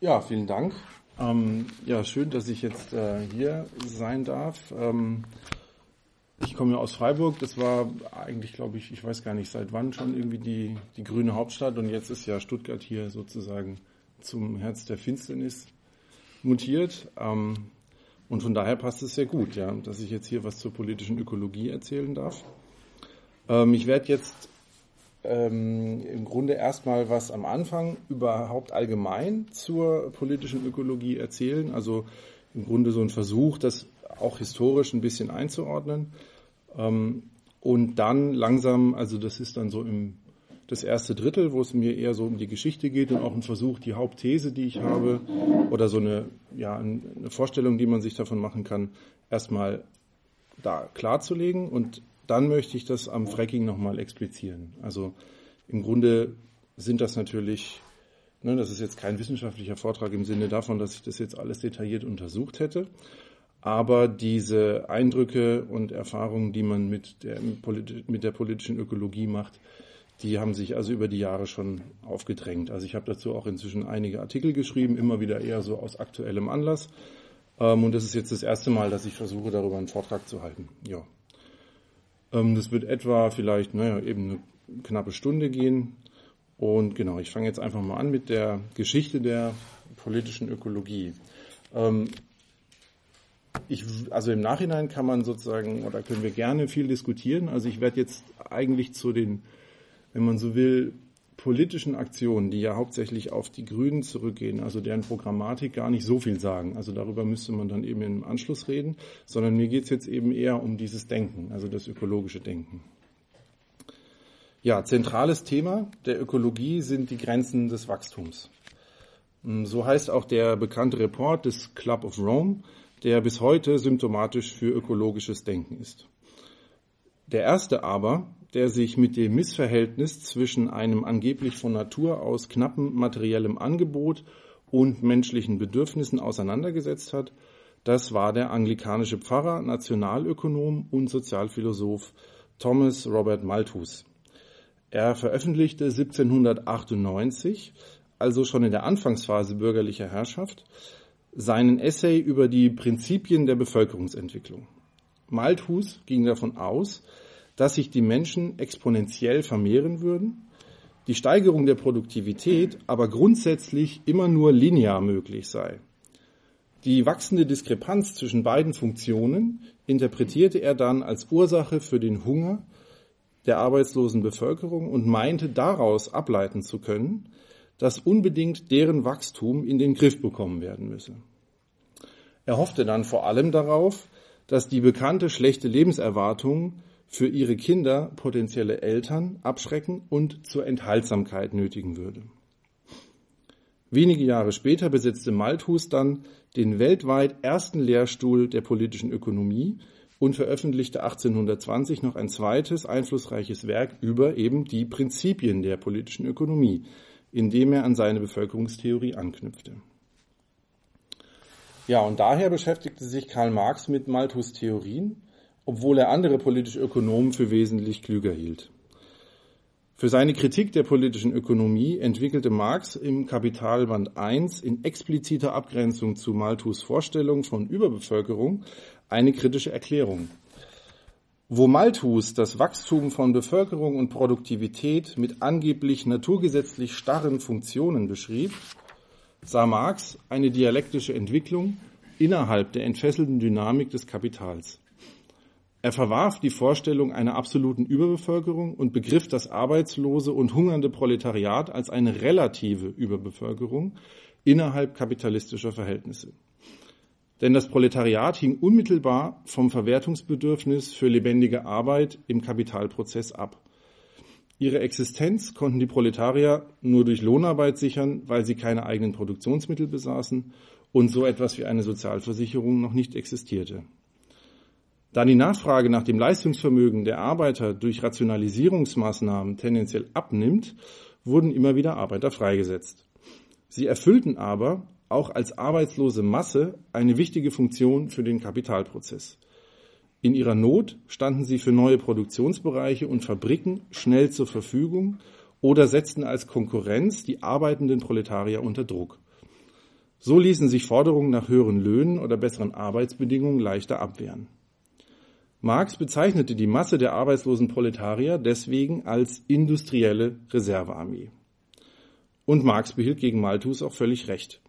Ja, vielen Dank. Ähm, ja, schön, dass ich jetzt äh, hier sein darf. Ähm, ich komme ja aus Freiburg. Das war eigentlich, glaube ich, ich weiß gar nicht seit wann schon irgendwie die, die grüne Hauptstadt. Und jetzt ist ja Stuttgart hier sozusagen zum Herz der Finsternis mutiert. Ähm, und von daher passt es sehr gut, ja, dass ich jetzt hier was zur politischen Ökologie erzählen darf. Ähm, ich werde jetzt ähm, im Grunde erstmal was am Anfang überhaupt allgemein zur politischen Ökologie erzählen. Also im Grunde so ein Versuch, das auch historisch ein bisschen einzuordnen. Ähm, und dann langsam, also das ist dann so im das erste Drittel, wo es mir eher so um die Geschichte geht und auch ein Versuch, die Hauptthese, die ich habe, oder so eine, ja, eine Vorstellung, die man sich davon machen kann, erstmal da klarzulegen und dann möchte ich das am Fracking nochmal explizieren. Also im Grunde sind das natürlich, ne, das ist jetzt kein wissenschaftlicher Vortrag im Sinne davon, dass ich das jetzt alles detailliert untersucht hätte, aber diese Eindrücke und Erfahrungen, die man mit der, mit der politischen Ökologie macht, die haben sich also über die Jahre schon aufgedrängt. Also ich habe dazu auch inzwischen einige Artikel geschrieben, immer wieder eher so aus aktuellem Anlass. Ähm, und das ist jetzt das erste Mal, dass ich versuche, darüber einen Vortrag zu halten. Ja. Ähm, das wird etwa vielleicht, naja, eben eine knappe Stunde gehen. Und genau, ich fange jetzt einfach mal an mit der Geschichte der politischen Ökologie. Ähm, ich, also im Nachhinein kann man sozusagen, oder können wir gerne viel diskutieren. Also ich werde jetzt eigentlich zu den, wenn man so will, politischen Aktionen, die ja hauptsächlich auf die Grünen zurückgehen, also deren Programmatik gar nicht so viel sagen. Also darüber müsste man dann eben im Anschluss reden, sondern mir geht es jetzt eben eher um dieses Denken, also das ökologische Denken. Ja, zentrales Thema der Ökologie sind die Grenzen des Wachstums. So heißt auch der bekannte Report des Club of Rome, der bis heute symptomatisch für ökologisches Denken ist. Der erste aber, der sich mit dem Missverhältnis zwischen einem angeblich von Natur aus knappen materiellem Angebot und menschlichen Bedürfnissen auseinandergesetzt hat, das war der anglikanische Pfarrer, Nationalökonom und Sozialphilosoph Thomas Robert Malthus. Er veröffentlichte 1798, also schon in der Anfangsphase bürgerlicher Herrschaft, seinen Essay über die Prinzipien der Bevölkerungsentwicklung. Malthus ging davon aus, dass sich die Menschen exponentiell vermehren würden, die Steigerung der Produktivität aber grundsätzlich immer nur linear möglich sei. Die wachsende Diskrepanz zwischen beiden Funktionen interpretierte er dann als Ursache für den Hunger der arbeitslosen Bevölkerung und meinte daraus ableiten zu können, dass unbedingt deren Wachstum in den Griff bekommen werden müsse. Er hoffte dann vor allem darauf, dass die bekannte schlechte Lebenserwartung für ihre Kinder potenzielle Eltern abschrecken und zur Enthaltsamkeit nötigen würde. Wenige Jahre später besetzte Malthus dann den weltweit ersten Lehrstuhl der politischen Ökonomie und veröffentlichte 1820 noch ein zweites einflussreiches Werk über eben die Prinzipien der politischen Ökonomie, in dem er an seine Bevölkerungstheorie anknüpfte. Ja, und daher beschäftigte sich Karl Marx mit Malthus Theorien obwohl er andere politische Ökonomen für wesentlich klüger hielt. Für seine Kritik der politischen Ökonomie entwickelte Marx im Kapitalband 1 in expliziter Abgrenzung zu Malthus Vorstellung von Überbevölkerung eine kritische Erklärung. Wo Malthus das Wachstum von Bevölkerung und Produktivität mit angeblich naturgesetzlich starren Funktionen beschrieb, sah Marx eine dialektische Entwicklung innerhalb der entfesselten Dynamik des Kapitals. Er verwarf die Vorstellung einer absoluten Überbevölkerung und begriff das arbeitslose und hungernde Proletariat als eine relative Überbevölkerung innerhalb kapitalistischer Verhältnisse. Denn das Proletariat hing unmittelbar vom Verwertungsbedürfnis für lebendige Arbeit im Kapitalprozess ab. Ihre Existenz konnten die Proletarier nur durch Lohnarbeit sichern, weil sie keine eigenen Produktionsmittel besaßen und so etwas wie eine Sozialversicherung noch nicht existierte. Da die Nachfrage nach dem Leistungsvermögen der Arbeiter durch Rationalisierungsmaßnahmen tendenziell abnimmt, wurden immer wieder Arbeiter freigesetzt. Sie erfüllten aber auch als arbeitslose Masse eine wichtige Funktion für den Kapitalprozess. In ihrer Not standen sie für neue Produktionsbereiche und Fabriken schnell zur Verfügung oder setzten als Konkurrenz die arbeitenden Proletarier unter Druck. So ließen sich Forderungen nach höheren Löhnen oder besseren Arbeitsbedingungen leichter abwehren. Marx bezeichnete die Masse der arbeitslosen Proletarier deswegen als industrielle Reservearmee. Und Marx behielt gegen Malthus auch völlig recht.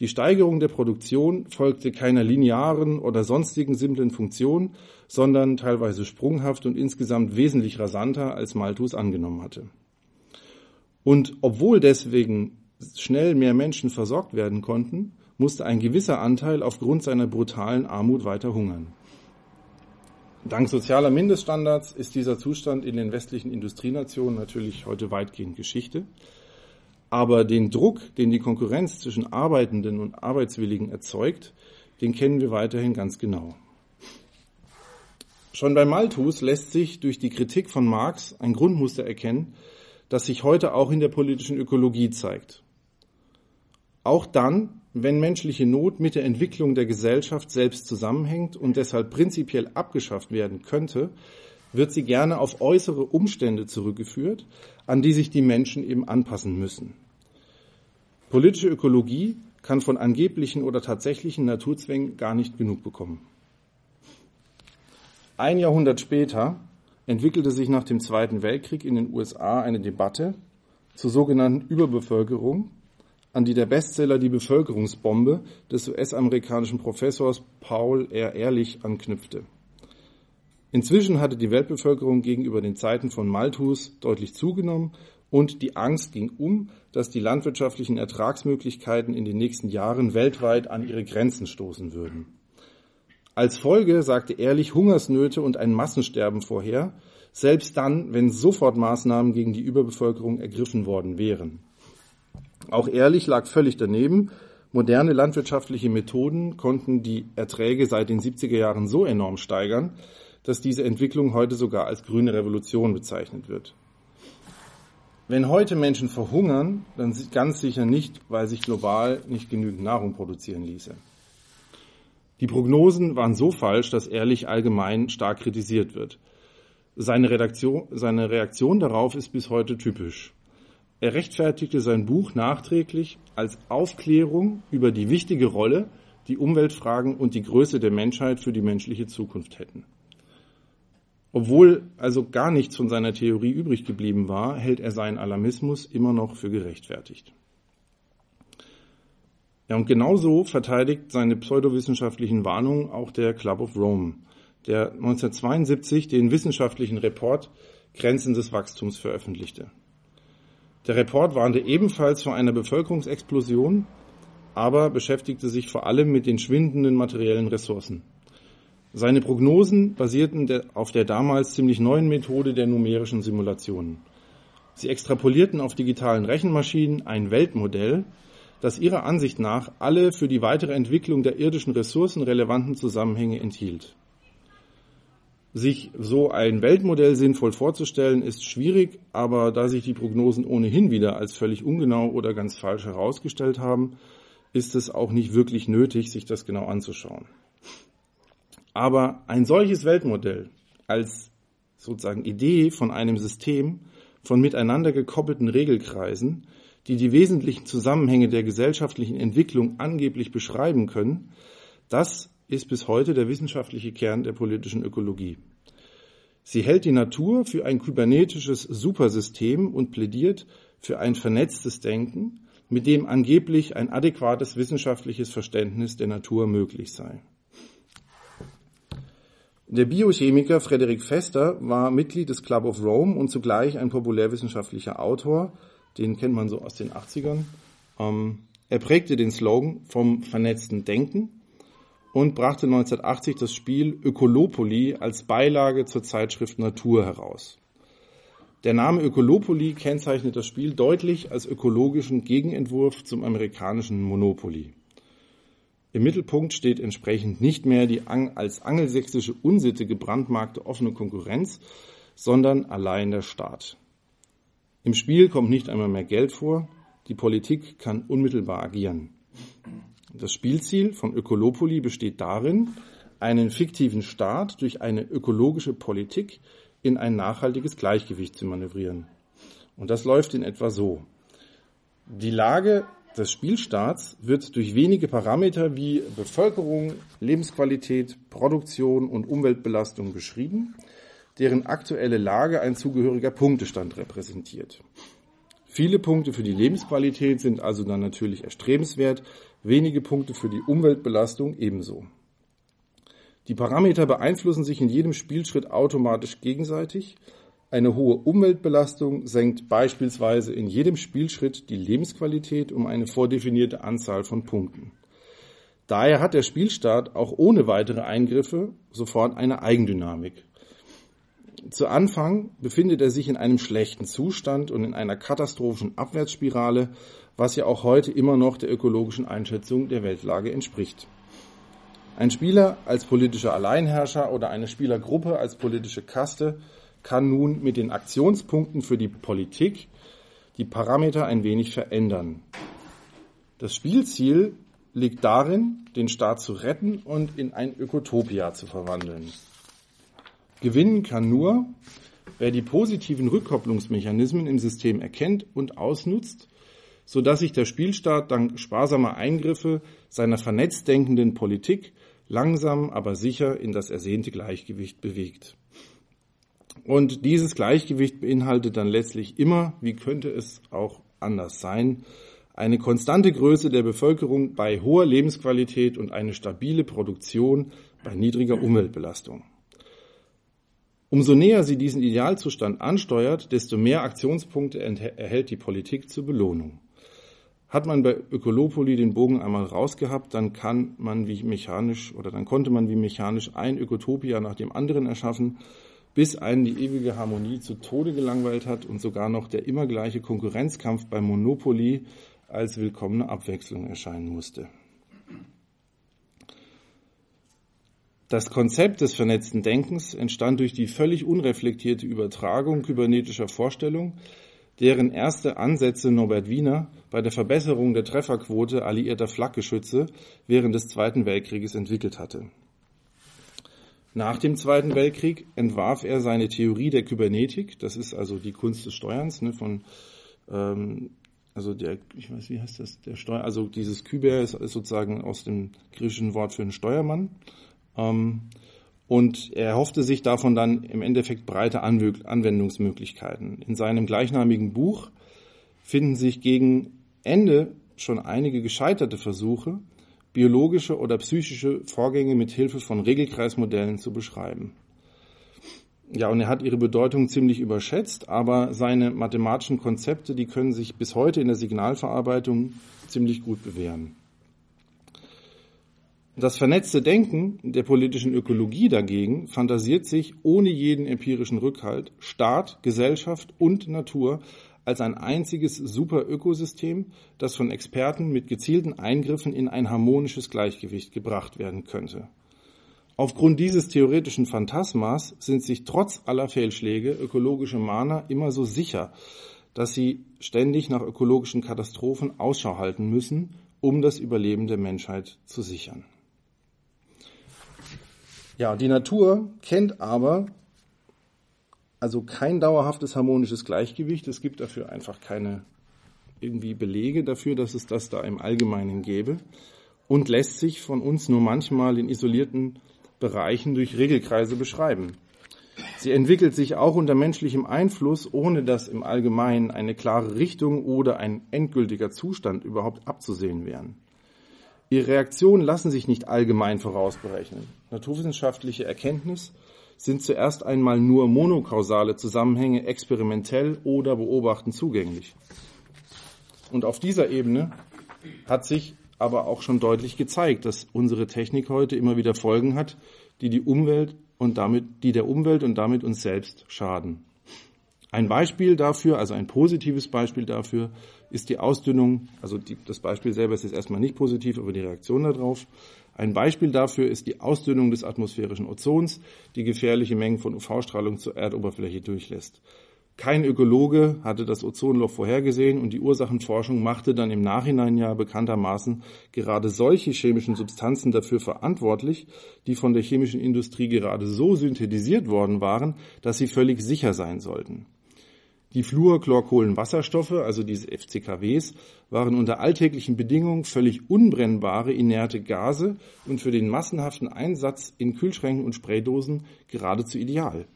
Die Steigerung der Produktion folgte keiner linearen oder sonstigen simplen Funktion, sondern teilweise sprunghaft und insgesamt wesentlich rasanter, als Malthus angenommen hatte. Und obwohl deswegen schnell mehr Menschen versorgt werden konnten, musste ein gewisser Anteil aufgrund seiner brutalen Armut weiter hungern. Dank sozialer Mindeststandards ist dieser Zustand in den westlichen Industrienationen natürlich heute weitgehend Geschichte. Aber den Druck, den die Konkurrenz zwischen Arbeitenden und Arbeitswilligen erzeugt, den kennen wir weiterhin ganz genau. Schon bei Malthus lässt sich durch die Kritik von Marx ein Grundmuster erkennen, das sich heute auch in der politischen Ökologie zeigt. Auch dann, wenn menschliche Not mit der Entwicklung der Gesellschaft selbst zusammenhängt und deshalb prinzipiell abgeschafft werden könnte, wird sie gerne auf äußere Umstände zurückgeführt, an die sich die Menschen eben anpassen müssen. Politische Ökologie kann von angeblichen oder tatsächlichen Naturzwängen gar nicht genug bekommen. Ein Jahrhundert später entwickelte sich nach dem Zweiten Weltkrieg in den USA eine Debatte zur sogenannten Überbevölkerung an die der Bestseller Die Bevölkerungsbombe des US-amerikanischen Professors Paul R. Ehrlich anknüpfte. Inzwischen hatte die Weltbevölkerung gegenüber den Zeiten von Malthus deutlich zugenommen und die Angst ging um, dass die landwirtschaftlichen Ertragsmöglichkeiten in den nächsten Jahren weltweit an ihre Grenzen stoßen würden. Als Folge sagte Ehrlich Hungersnöte und ein Massensterben vorher, selbst dann, wenn Sofortmaßnahmen gegen die Überbevölkerung ergriffen worden wären. Auch Ehrlich lag völlig daneben. Moderne landwirtschaftliche Methoden konnten die Erträge seit den 70er Jahren so enorm steigern, dass diese Entwicklung heute sogar als grüne Revolution bezeichnet wird. Wenn heute Menschen verhungern, dann ganz sicher nicht, weil sich global nicht genügend Nahrung produzieren ließe. Die Prognosen waren so falsch, dass Ehrlich allgemein stark kritisiert wird. Seine, Redaktion, seine Reaktion darauf ist bis heute typisch. Er rechtfertigte sein Buch nachträglich als Aufklärung über die wichtige Rolle, die Umweltfragen und die Größe der Menschheit für die menschliche Zukunft hätten. Obwohl also gar nichts von seiner Theorie übrig geblieben war, hält er seinen Alarmismus immer noch für gerechtfertigt. Ja, und genauso verteidigt seine pseudowissenschaftlichen Warnungen auch der Club of Rome, der 1972 den wissenschaftlichen Report Grenzen des Wachstums veröffentlichte. Der Report warnte ebenfalls vor einer Bevölkerungsexplosion, aber beschäftigte sich vor allem mit den schwindenden materiellen Ressourcen. Seine Prognosen basierten auf der damals ziemlich neuen Methode der numerischen Simulationen. Sie extrapolierten auf digitalen Rechenmaschinen ein Weltmodell, das ihrer Ansicht nach alle für die weitere Entwicklung der irdischen Ressourcen relevanten Zusammenhänge enthielt. Sich so ein Weltmodell sinnvoll vorzustellen, ist schwierig, aber da sich die Prognosen ohnehin wieder als völlig ungenau oder ganz falsch herausgestellt haben, ist es auch nicht wirklich nötig, sich das genau anzuschauen. Aber ein solches Weltmodell als sozusagen Idee von einem System von miteinander gekoppelten Regelkreisen, die die wesentlichen Zusammenhänge der gesellschaftlichen Entwicklung angeblich beschreiben können, das ist bis heute der wissenschaftliche Kern der politischen Ökologie. Sie hält die Natur für ein kybernetisches Supersystem und plädiert für ein vernetztes Denken, mit dem angeblich ein adäquates wissenschaftliches Verständnis der Natur möglich sei. Der Biochemiker Frederick Fester war Mitglied des Club of Rome und zugleich ein populärwissenschaftlicher Autor, den kennt man so aus den 80ern. Ähm, er prägte den Slogan vom vernetzten Denken und brachte 1980 das Spiel Ökolopoli als Beilage zur Zeitschrift Natur heraus. Der Name Ökolopoli kennzeichnet das Spiel deutlich als ökologischen Gegenentwurf zum amerikanischen Monopoly. Im Mittelpunkt steht entsprechend nicht mehr die als angelsächsische Unsitte gebrandmarkte offene Konkurrenz, sondern allein der Staat. Im Spiel kommt nicht einmal mehr Geld vor, die Politik kann unmittelbar agieren. Das Spielziel von Ökolopoli besteht darin, einen fiktiven Staat durch eine ökologische Politik in ein nachhaltiges Gleichgewicht zu manövrieren. Und das läuft in etwa so. Die Lage des Spielstaats wird durch wenige Parameter wie Bevölkerung, Lebensqualität, Produktion und Umweltbelastung beschrieben, deren aktuelle Lage ein zugehöriger Punktestand repräsentiert. Viele Punkte für die Lebensqualität sind also dann natürlich erstrebenswert, wenige Punkte für die Umweltbelastung ebenso. Die Parameter beeinflussen sich in jedem Spielschritt automatisch gegenseitig. Eine hohe Umweltbelastung senkt beispielsweise in jedem Spielschritt die Lebensqualität um eine vordefinierte Anzahl von Punkten. Daher hat der Spielstart auch ohne weitere Eingriffe sofort eine Eigendynamik. Zu Anfang befindet er sich in einem schlechten Zustand und in einer katastrophischen Abwärtsspirale, was ja auch heute immer noch der ökologischen Einschätzung der Weltlage entspricht. Ein Spieler als politischer Alleinherrscher oder eine Spielergruppe als politische Kaste kann nun mit den Aktionspunkten für die Politik die Parameter ein wenig verändern. Das Spielziel liegt darin, den Staat zu retten und in ein Ökotopia zu verwandeln. Gewinnen kann nur, wer die positiven Rückkopplungsmechanismen im System erkennt und ausnutzt, so dass sich der Spielstaat dank sparsamer Eingriffe seiner vernetzt denkenden Politik langsam aber sicher in das ersehnte Gleichgewicht bewegt. Und dieses Gleichgewicht beinhaltet dann letztlich immer, wie könnte es auch anders sein, eine konstante Größe der Bevölkerung bei hoher Lebensqualität und eine stabile Produktion bei niedriger Umweltbelastung. Umso näher sie diesen Idealzustand ansteuert, desto mehr Aktionspunkte erhält die Politik zur Belohnung. Hat man bei Ökolopoli den Bogen einmal rausgehabt, dann kann man wie mechanisch oder dann konnte man wie mechanisch ein Ökotopia nach dem anderen erschaffen, bis einen die ewige Harmonie zu Tode gelangweilt hat und sogar noch der immer gleiche Konkurrenzkampf bei Monopoly als willkommene Abwechslung erscheinen musste. Das Konzept des vernetzten Denkens entstand durch die völlig unreflektierte Übertragung kybernetischer Vorstellungen, deren erste Ansätze Norbert Wiener bei der Verbesserung der Trefferquote alliierter Flakgeschütze während des Zweiten Weltkrieges entwickelt hatte. Nach dem Zweiten Weltkrieg entwarf er seine Theorie der Kybernetik, das ist also die Kunst des Steuerns, ne, von ähm, also der, ich weiß, wie heißt das, der Steuer, also dieses Kyber ist sozusagen aus dem griechischen Wort für einen Steuermann. Ähm, und er hoffte sich davon dann im Endeffekt breite Anwendungsmöglichkeiten. In seinem gleichnamigen Buch finden sich gegen Ende schon einige gescheiterte Versuche, biologische oder psychische Vorgänge mit Hilfe von Regelkreismodellen zu beschreiben. Ja, und er hat ihre Bedeutung ziemlich überschätzt, aber seine mathematischen Konzepte, die können sich bis heute in der Signalverarbeitung ziemlich gut bewähren. Das vernetzte Denken der politischen Ökologie dagegen fantasiert sich ohne jeden empirischen Rückhalt Staat, Gesellschaft und Natur als ein einziges Superökosystem, das von Experten mit gezielten Eingriffen in ein harmonisches Gleichgewicht gebracht werden könnte. Aufgrund dieses theoretischen Phantasmas sind sich trotz aller Fehlschläge ökologische Mahner immer so sicher, dass sie ständig nach ökologischen Katastrophen Ausschau halten müssen, um das Überleben der Menschheit zu sichern. Ja, die Natur kennt aber also kein dauerhaftes harmonisches Gleichgewicht. Es gibt dafür einfach keine irgendwie Belege dafür, dass es das da im Allgemeinen gäbe und lässt sich von uns nur manchmal in isolierten Bereichen durch Regelkreise beschreiben. Sie entwickelt sich auch unter menschlichem Einfluss, ohne dass im Allgemeinen eine klare Richtung oder ein endgültiger Zustand überhaupt abzusehen wären. Ihre Reaktionen lassen sich nicht allgemein vorausberechnen. Naturwissenschaftliche Erkenntnis sind zuerst einmal nur monokausale Zusammenhänge experimentell oder beobachten zugänglich. Und auf dieser Ebene hat sich aber auch schon deutlich gezeigt, dass unsere Technik heute immer wieder Folgen hat, die die Umwelt und damit, die der Umwelt und damit uns selbst schaden. Ein Beispiel dafür, also ein positives Beispiel dafür, ist die Ausdünnung, also die, das Beispiel selber ist jetzt erstmal nicht positiv, aber die Reaktion darauf. Ein Beispiel dafür ist die Ausdünnung des atmosphärischen Ozons, die gefährliche Mengen von UV-Strahlung zur Erdoberfläche durchlässt. Kein Ökologe hatte das Ozonloch vorhergesehen und die Ursachenforschung machte dann im Nachhinein ja bekanntermaßen gerade solche chemischen Substanzen dafür verantwortlich, die von der chemischen Industrie gerade so synthetisiert worden waren, dass sie völlig sicher sein sollten. Die Fluorchlorkohlenwasserstoffe, also diese FCKWs, waren unter alltäglichen Bedingungen völlig unbrennbare inerte Gase und für den massenhaften Einsatz in Kühlschränken und Spraydosen geradezu ideal.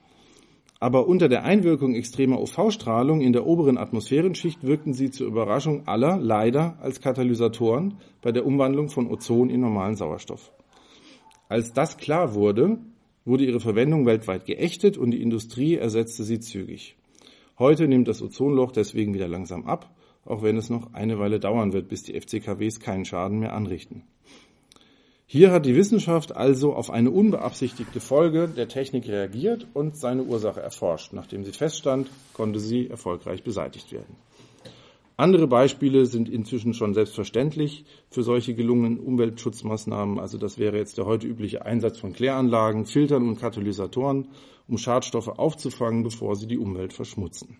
Aber unter der Einwirkung extremer UV-Strahlung in der oberen Atmosphärenschicht wirkten sie zur Überraschung aller leider als Katalysatoren bei der Umwandlung von Ozon in normalen Sauerstoff. Als das klar wurde, wurde ihre Verwendung weltweit geächtet und die Industrie ersetzte sie zügig. Heute nimmt das Ozonloch deswegen wieder langsam ab, auch wenn es noch eine Weile dauern wird, bis die FCKWs keinen Schaden mehr anrichten. Hier hat die Wissenschaft also auf eine unbeabsichtigte Folge der Technik reagiert und seine Ursache erforscht. Nachdem sie feststand, konnte sie erfolgreich beseitigt werden. Andere Beispiele sind inzwischen schon selbstverständlich für solche gelungenen Umweltschutzmaßnahmen. Also das wäre jetzt der heute übliche Einsatz von Kläranlagen, Filtern und Katalysatoren, um Schadstoffe aufzufangen, bevor sie die Umwelt verschmutzen.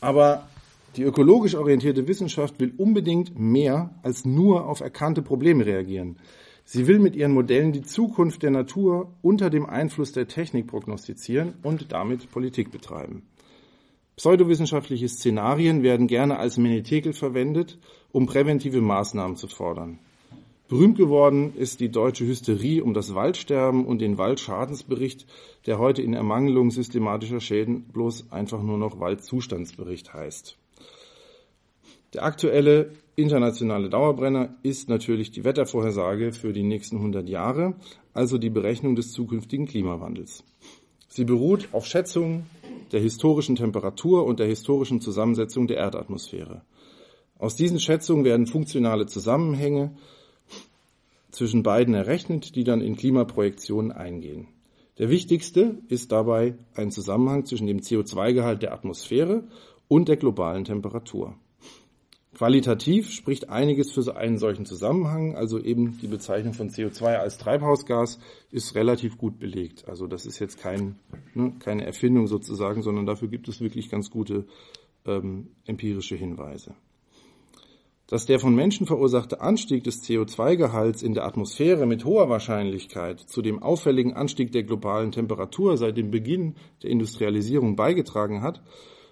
Aber die ökologisch orientierte Wissenschaft will unbedingt mehr als nur auf erkannte Probleme reagieren. Sie will mit ihren Modellen die Zukunft der Natur unter dem Einfluss der Technik prognostizieren und damit Politik betreiben. Pseudowissenschaftliche Szenarien werden gerne als Menetekel verwendet, um präventive Maßnahmen zu fordern. Berühmt geworden ist die deutsche Hysterie um das Waldsterben und den Waldschadensbericht, der heute in Ermangelung systematischer Schäden bloß einfach nur noch Waldzustandsbericht heißt. Der aktuelle internationale Dauerbrenner ist natürlich die Wettervorhersage für die nächsten 100 Jahre, also die Berechnung des zukünftigen Klimawandels. Sie beruht auf Schätzungen der historischen Temperatur und der historischen Zusammensetzung der Erdatmosphäre. Aus diesen Schätzungen werden funktionale Zusammenhänge zwischen beiden errechnet, die dann in Klimaprojektionen eingehen. Der wichtigste ist dabei ein Zusammenhang zwischen dem CO2-Gehalt der Atmosphäre und der globalen Temperatur. Qualitativ spricht einiges für einen solchen Zusammenhang. Also eben die Bezeichnung von CO2 als Treibhausgas ist relativ gut belegt. Also das ist jetzt kein, ne, keine Erfindung sozusagen, sondern dafür gibt es wirklich ganz gute ähm, empirische Hinweise. Dass der von Menschen verursachte Anstieg des CO2-Gehalts in der Atmosphäre mit hoher Wahrscheinlichkeit zu dem auffälligen Anstieg der globalen Temperatur seit dem Beginn der Industrialisierung beigetragen hat,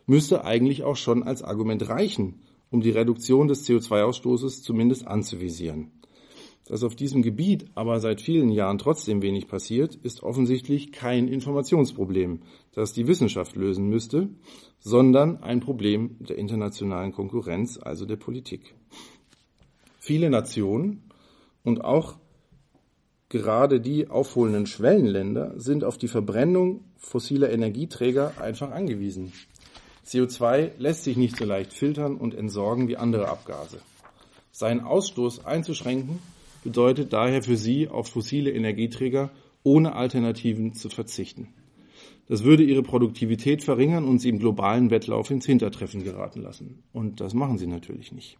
müsste eigentlich auch schon als Argument reichen, um die Reduktion des CO2-Ausstoßes zumindest anzuvisieren. Dass auf diesem Gebiet aber seit vielen Jahren trotzdem wenig passiert, ist offensichtlich kein Informationsproblem, das die Wissenschaft lösen müsste, sondern ein Problem der internationalen Konkurrenz, also der Politik. Viele Nationen und auch gerade die aufholenden Schwellenländer sind auf die Verbrennung fossiler Energieträger einfach angewiesen. CO2 lässt sich nicht so leicht filtern und entsorgen wie andere Abgase. Seinen Ausstoß einzuschränken bedeutet daher für sie, auf fossile Energieträger ohne Alternativen zu verzichten. Das würde ihre Produktivität verringern und sie im globalen Wettlauf ins Hintertreffen geraten lassen. Und das machen sie natürlich nicht.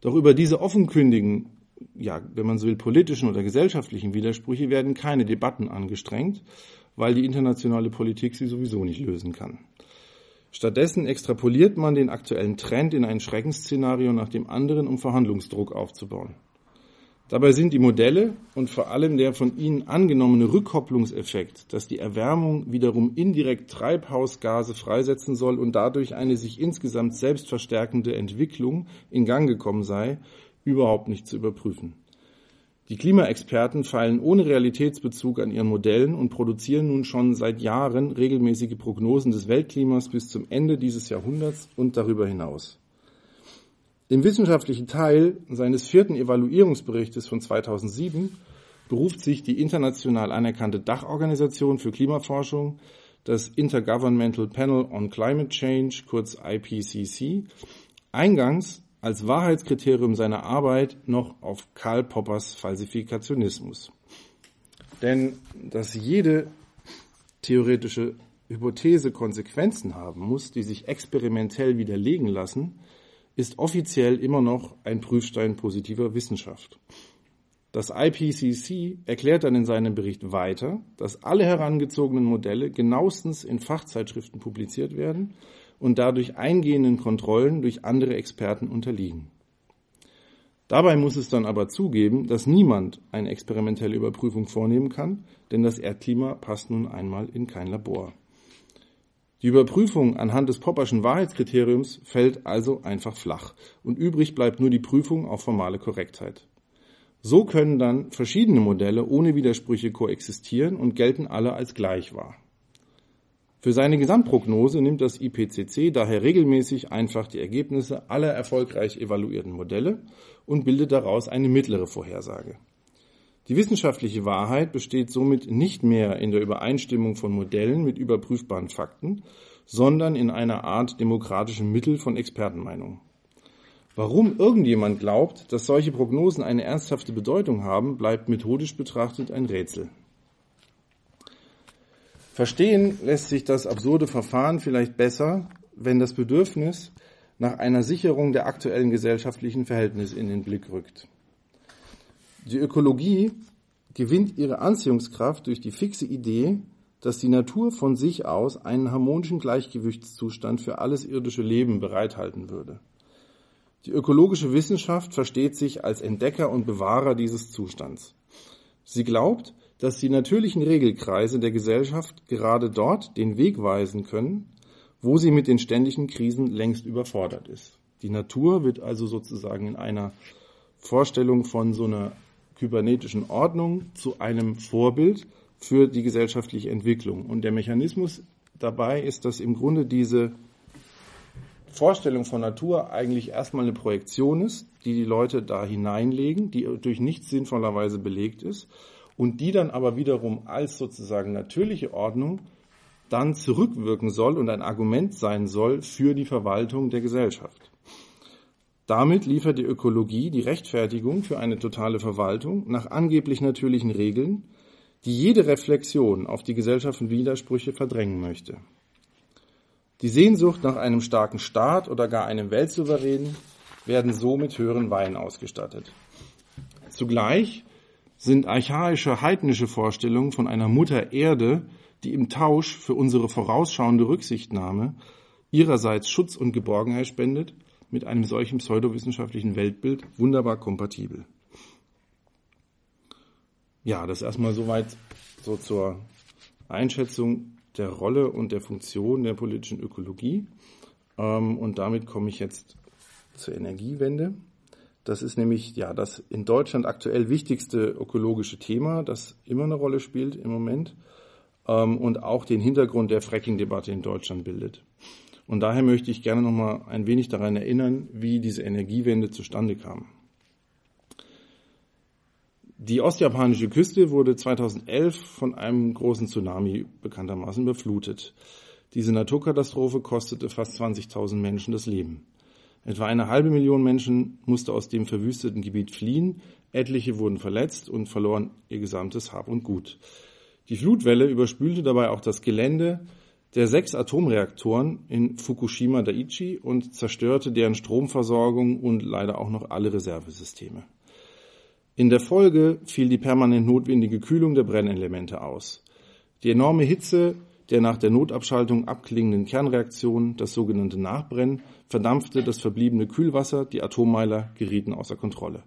Doch über diese offenkündigen, ja, wenn man so will, politischen oder gesellschaftlichen Widersprüche werden keine Debatten angestrengt, weil die internationale Politik sie sowieso nicht lösen kann. Stattdessen extrapoliert man den aktuellen Trend in ein Schreckensszenario nach dem anderen, um Verhandlungsdruck aufzubauen. Dabei sind die Modelle und vor allem der von ihnen angenommene Rückkopplungseffekt, dass die Erwärmung wiederum indirekt Treibhausgase freisetzen soll und dadurch eine sich insgesamt selbst verstärkende Entwicklung in Gang gekommen sei, überhaupt nicht zu überprüfen. Die Klimaexperten feilen ohne Realitätsbezug an ihren Modellen und produzieren nun schon seit Jahren regelmäßige Prognosen des Weltklimas bis zum Ende dieses Jahrhunderts und darüber hinaus. Im wissenschaftlichen Teil seines vierten Evaluierungsberichtes von 2007 beruft sich die international anerkannte Dachorganisation für Klimaforschung, das Intergovernmental Panel on Climate Change, kurz IPCC, eingangs als Wahrheitskriterium seiner Arbeit noch auf Karl Poppers Falsifikationismus. Denn dass jede theoretische Hypothese Konsequenzen haben muss, die sich experimentell widerlegen lassen, ist offiziell immer noch ein Prüfstein positiver Wissenschaft. Das IPCC erklärt dann in seinem Bericht weiter, dass alle herangezogenen Modelle genauestens in Fachzeitschriften publiziert werden und dadurch eingehenden Kontrollen durch andere Experten unterliegen. Dabei muss es dann aber zugeben, dass niemand eine experimentelle Überprüfung vornehmen kann, denn das Erdklima passt nun einmal in kein Labor. Die Überprüfung anhand des Popperschen Wahrheitskriteriums fällt also einfach flach und übrig bleibt nur die Prüfung auf formale Korrektheit. So können dann verschiedene Modelle ohne Widersprüche koexistieren und gelten alle als gleich wahr. Für seine Gesamtprognose nimmt das IPCC daher regelmäßig einfach die Ergebnisse aller erfolgreich evaluierten Modelle und bildet daraus eine mittlere Vorhersage. Die wissenschaftliche Wahrheit besteht somit nicht mehr in der Übereinstimmung von Modellen mit überprüfbaren Fakten, sondern in einer Art demokratischem Mittel von Expertenmeinungen. Warum irgendjemand glaubt, dass solche Prognosen eine ernsthafte Bedeutung haben, bleibt methodisch betrachtet ein Rätsel. Verstehen lässt sich das absurde Verfahren vielleicht besser, wenn das Bedürfnis nach einer Sicherung der aktuellen gesellschaftlichen Verhältnisse in den Blick rückt. Die Ökologie gewinnt ihre Anziehungskraft durch die fixe Idee, dass die Natur von sich aus einen harmonischen Gleichgewichtszustand für alles irdische Leben bereithalten würde. Die ökologische Wissenschaft versteht sich als Entdecker und Bewahrer dieses Zustands. Sie glaubt, dass die natürlichen Regelkreise der Gesellschaft gerade dort den Weg weisen können, wo sie mit den ständigen Krisen längst überfordert ist. Die Natur wird also sozusagen in einer Vorstellung von so einer kybernetischen Ordnung zu einem Vorbild für die gesellschaftliche Entwicklung. Und der Mechanismus dabei ist, dass im Grunde diese Vorstellung von Natur eigentlich erstmal eine Projektion ist, die die Leute da hineinlegen, die durch nichts sinnvollerweise belegt ist und die dann aber wiederum als sozusagen natürliche Ordnung dann zurückwirken soll und ein Argument sein soll für die Verwaltung der Gesellschaft. Damit liefert die Ökologie die Rechtfertigung für eine totale Verwaltung nach angeblich natürlichen Regeln, die jede Reflexion auf die Gesellschaft und Widersprüche verdrängen möchte. Die Sehnsucht nach einem starken Staat oder gar einem Weltsouverän werden so mit höheren Weinen ausgestattet. Zugleich sind archaische heidnische Vorstellungen von einer Mutter Erde, die im Tausch für unsere vorausschauende Rücksichtnahme ihrerseits Schutz und Geborgenheit spendet, mit einem solchen pseudowissenschaftlichen Weltbild wunderbar kompatibel. Ja, das erstmal soweit so zur Einschätzung der Rolle und der Funktion der politischen Ökologie. Ähm, und damit komme ich jetzt zur Energiewende. Das ist nämlich ja das in Deutschland aktuell wichtigste ökologische Thema, das immer eine Rolle spielt im Moment ähm, und auch den Hintergrund der Fracking-Debatte in Deutschland bildet. Und daher möchte ich gerne noch mal ein wenig daran erinnern, wie diese Energiewende zustande kam. Die ostjapanische Küste wurde 2011 von einem großen Tsunami bekanntermaßen beflutet. Diese Naturkatastrophe kostete fast 20.000 Menschen das Leben. Etwa eine halbe Million Menschen musste aus dem verwüsteten Gebiet fliehen, etliche wurden verletzt und verloren ihr gesamtes Hab und Gut. Die Flutwelle überspülte dabei auch das Gelände der sechs Atomreaktoren in Fukushima Daiichi und zerstörte deren Stromversorgung und leider auch noch alle Reservesysteme. In der Folge fiel die permanent notwendige Kühlung der Brennelemente aus. Die enorme Hitze der nach der Notabschaltung abklingenden Kernreaktion, das sogenannte Nachbrennen, verdampfte das verbliebene Kühlwasser, die Atommeiler gerieten außer Kontrolle.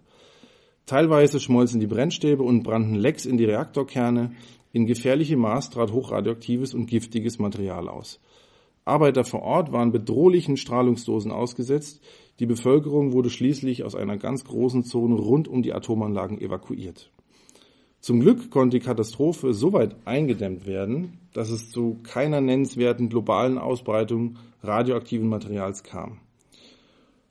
Teilweise schmolzen die Brennstäbe und brannten Lecks in die Reaktorkerne, in gefährlichem Maß trat hochradioaktives und giftiges Material aus. Arbeiter vor Ort waren bedrohlichen Strahlungsdosen ausgesetzt, die Bevölkerung wurde schließlich aus einer ganz großen Zone rund um die Atomanlagen evakuiert. Zum Glück konnte die Katastrophe so weit eingedämmt werden, dass es zu keiner nennenswerten globalen Ausbreitung radioaktiven Materials kam.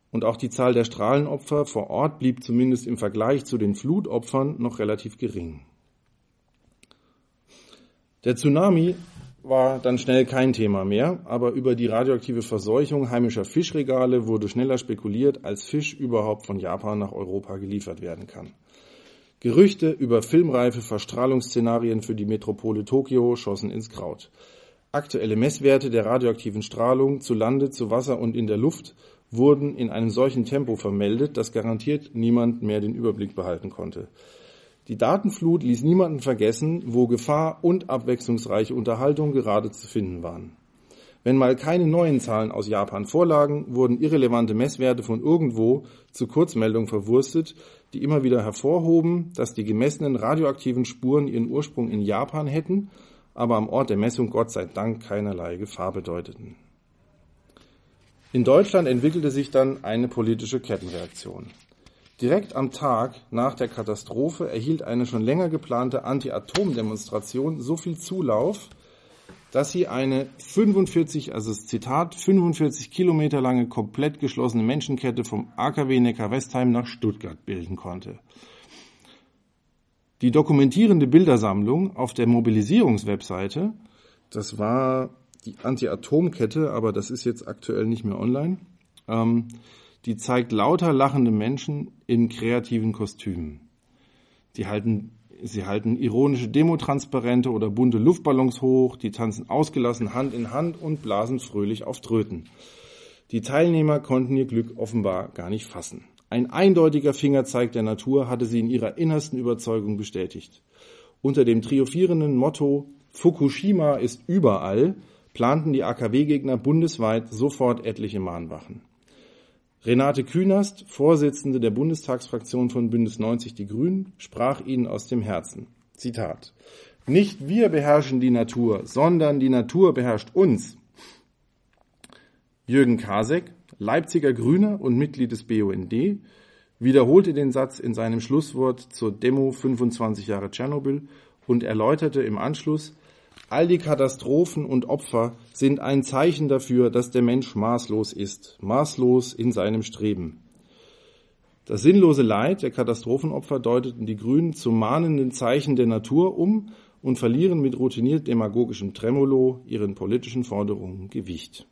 Und auch die Zahl der Strahlenopfer vor Ort blieb zumindest im Vergleich zu den Flutopfern noch relativ gering. Der Tsunami war dann schnell kein Thema mehr, aber über die radioaktive Verseuchung heimischer Fischregale wurde schneller spekuliert, als Fisch überhaupt von Japan nach Europa geliefert werden kann. Gerüchte über filmreife Verstrahlungsszenarien für die Metropole Tokio schossen ins Kraut. Aktuelle Messwerte der radioaktiven Strahlung zu Lande, zu Wasser und in der Luft wurden in einem solchen Tempo vermeldet, dass garantiert niemand mehr den Überblick behalten konnte. Die Datenflut ließ niemanden vergessen, wo Gefahr und abwechslungsreiche Unterhaltung gerade zu finden waren. Wenn mal keine neuen Zahlen aus Japan vorlagen, wurden irrelevante Messwerte von irgendwo zu Kurzmeldungen verwurstet, die immer wieder hervorhoben, dass die gemessenen radioaktiven Spuren ihren Ursprung in Japan hätten, aber am Ort der Messung Gott sei Dank keinerlei Gefahr bedeuteten. In Deutschland entwickelte sich dann eine politische Kettenreaktion. Direkt am Tag nach der Katastrophe erhielt eine schon länger geplante Anti-Atom-Demonstration so viel Zulauf, dass sie eine 45, also das Zitat, 45 Kilometer lange komplett geschlossene Menschenkette vom AKW Neckar-Westheim nach Stuttgart bilden konnte. Die dokumentierende Bildersammlung auf der Mobilisierungswebseite, das war die Anti-Atom-Kette, aber das ist jetzt aktuell nicht mehr online, ähm, die zeigt lauter lachende Menschen in kreativen Kostümen. Die halten, sie halten ironische Demotransparente oder bunte Luftballons hoch, die tanzen ausgelassen Hand in Hand und blasen fröhlich auf Tröten. Die Teilnehmer konnten ihr Glück offenbar gar nicht fassen. Ein eindeutiger Fingerzeig der Natur hatte sie in ihrer innersten Überzeugung bestätigt. Unter dem triumphierenden Motto Fukushima ist überall planten die AKW-Gegner bundesweit sofort etliche Mahnwachen. Renate Künast, Vorsitzende der Bundestagsfraktion von Bündnis 90 Die Grünen, sprach ihnen aus dem Herzen. Zitat. Nicht wir beherrschen die Natur, sondern die Natur beherrscht uns. Jürgen Kasek, Leipziger Grüner und Mitglied des BUND, wiederholte den Satz in seinem Schlusswort zur Demo 25 Jahre Tschernobyl und erläuterte im Anschluss, all die Katastrophen und Opfer sind ein Zeichen dafür, dass der Mensch maßlos ist, maßlos in seinem Streben. Das sinnlose Leid der Katastrophenopfer deuteten die Grünen zum mahnenden Zeichen der Natur um und verlieren mit routiniert demagogischem Tremolo ihren politischen Forderungen Gewicht.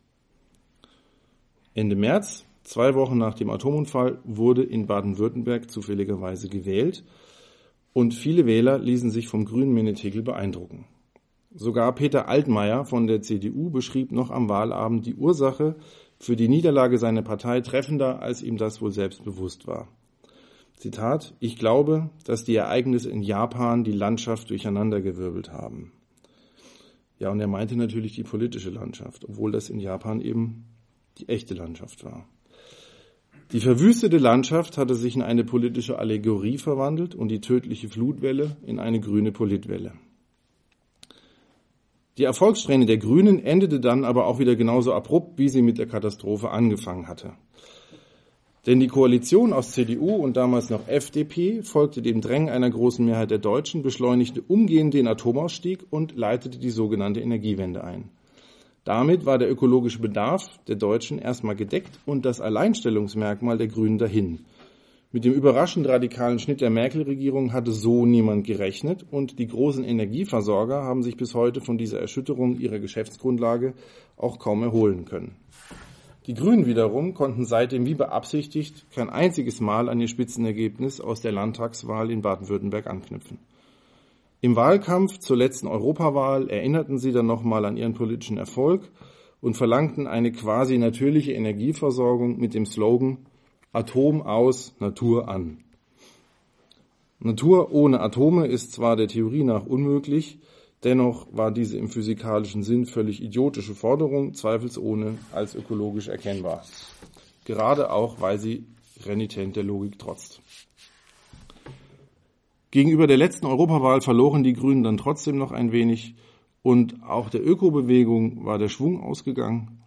Ende März, zwei Wochen nach dem Atomunfall, wurde in Baden-Württemberg zufälligerweise gewählt und viele Wähler ließen sich vom grünen Menetekel beeindrucken. Sogar Peter Altmaier von der CDU beschrieb noch am Wahlabend die Ursache für die Niederlage seiner Partei treffender, als ihm das wohl selbst bewusst war. Zitat, ich glaube, dass die Ereignisse in Japan die Landschaft durcheinandergewirbelt haben. Ja, und er meinte natürlich die politische Landschaft, obwohl das in Japan eben die echte Landschaft war. Die verwüstete Landschaft hatte sich in eine politische Allegorie verwandelt und die tödliche Flutwelle in eine grüne Politwelle. Die Erfolgssträhne der Grünen endete dann aber auch wieder genauso abrupt, wie sie mit der Katastrophe angefangen hatte. Denn die Koalition aus CDU und damals noch FDP folgte dem Drängen einer großen Mehrheit der Deutschen, beschleunigte umgehend den Atomausstieg und leitete die sogenannte Energiewende ein. Damit war der ökologische Bedarf der Deutschen erstmal gedeckt und das Alleinstellungsmerkmal der Grünen dahin. Mit dem überraschend radikalen Schnitt der Merkel-Regierung hatte so niemand gerechnet und die großen Energieversorger haben sich bis heute von dieser Erschütterung ihrer Geschäftsgrundlage auch kaum erholen können. Die Grünen wiederum konnten seitdem wie beabsichtigt kein einziges Mal an ihr Spitzenergebnis aus der Landtagswahl in Baden-Württemberg anknüpfen. Im Wahlkampf zur letzten Europawahl erinnerten sie dann nochmal an ihren politischen Erfolg und verlangten eine quasi natürliche Energieversorgung mit dem Slogan Atom aus, Natur an. Natur ohne Atome ist zwar der Theorie nach unmöglich, dennoch war diese im physikalischen Sinn völlig idiotische Forderung zweifelsohne als ökologisch erkennbar. Gerade auch, weil sie renitent der Logik trotzt. Gegenüber der letzten Europawahl verloren die Grünen dann trotzdem noch ein wenig und auch der Ökobewegung war der Schwung ausgegangen.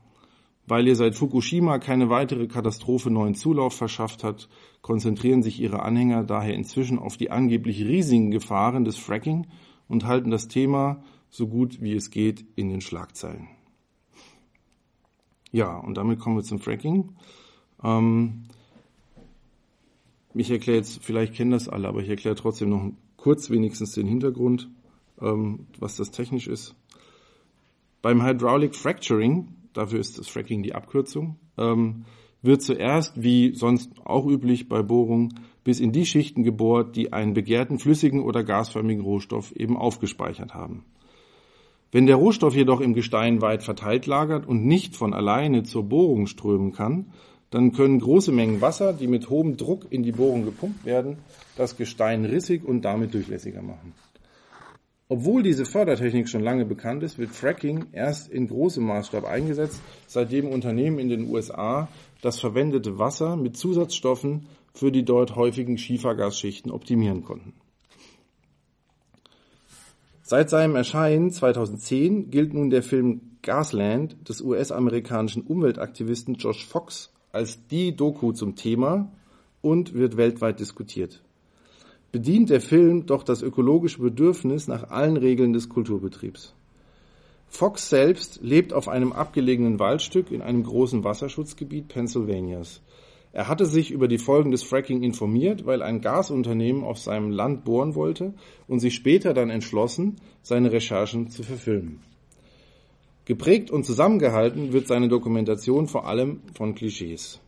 Weil ihr seit Fukushima keine weitere Katastrophe neuen Zulauf verschafft hat, konzentrieren sich ihre Anhänger daher inzwischen auf die angeblich riesigen Gefahren des Fracking und halten das Thema so gut wie es geht in den Schlagzeilen. Ja, und damit kommen wir zum Fracking. Ähm, ich erkläre jetzt, vielleicht kennen das alle, aber ich erkläre trotzdem noch kurz wenigstens den Hintergrund, ähm, was das technisch ist. Beim Hydraulic Fracturing, dafür ist das Fracking die Abkürzung, ähm, wird zuerst, wie sonst auch üblich bei Bohrungen, bis in die Schichten gebohrt, die einen begehrten flüssigen oder gasförmigen Rohstoff eben aufgespeichert haben. Wenn der Rohstoff jedoch im Gestein weit verteilt lagert und nicht von alleine zur Bohrung strömen kann, dann können große Mengen Wasser, die mit hohem Druck in die Bohrung gepumpt werden, das Gestein rissig und damit durchlässiger machen. Obwohl diese Fördertechnik schon lange bekannt ist, wird Fracking erst in großem Maßstab eingesetzt, seitdem Unternehmen in den USA das verwendete Wasser mit Zusatzstoffen für die dort häufigen Schiefergasschichten optimieren konnten. Seit seinem Erscheinen 2010 gilt nun der Film Gasland des US-amerikanischen Umweltaktivisten Josh Fox als die Doku zum Thema und wird weltweit diskutiert. Bedient der Film doch das ökologische Bedürfnis nach allen Regeln des Kulturbetriebs. Fox selbst lebt auf einem abgelegenen Waldstück in einem großen Wasserschutzgebiet Pennsylvanias. Er hatte sich über die Folgen des Fracking informiert, weil ein Gasunternehmen auf seinem Land bohren wollte und sich später dann entschlossen, seine Recherchen zu verfilmen. Geprägt und zusammengehalten wird seine Dokumentation vor allem von Klischees.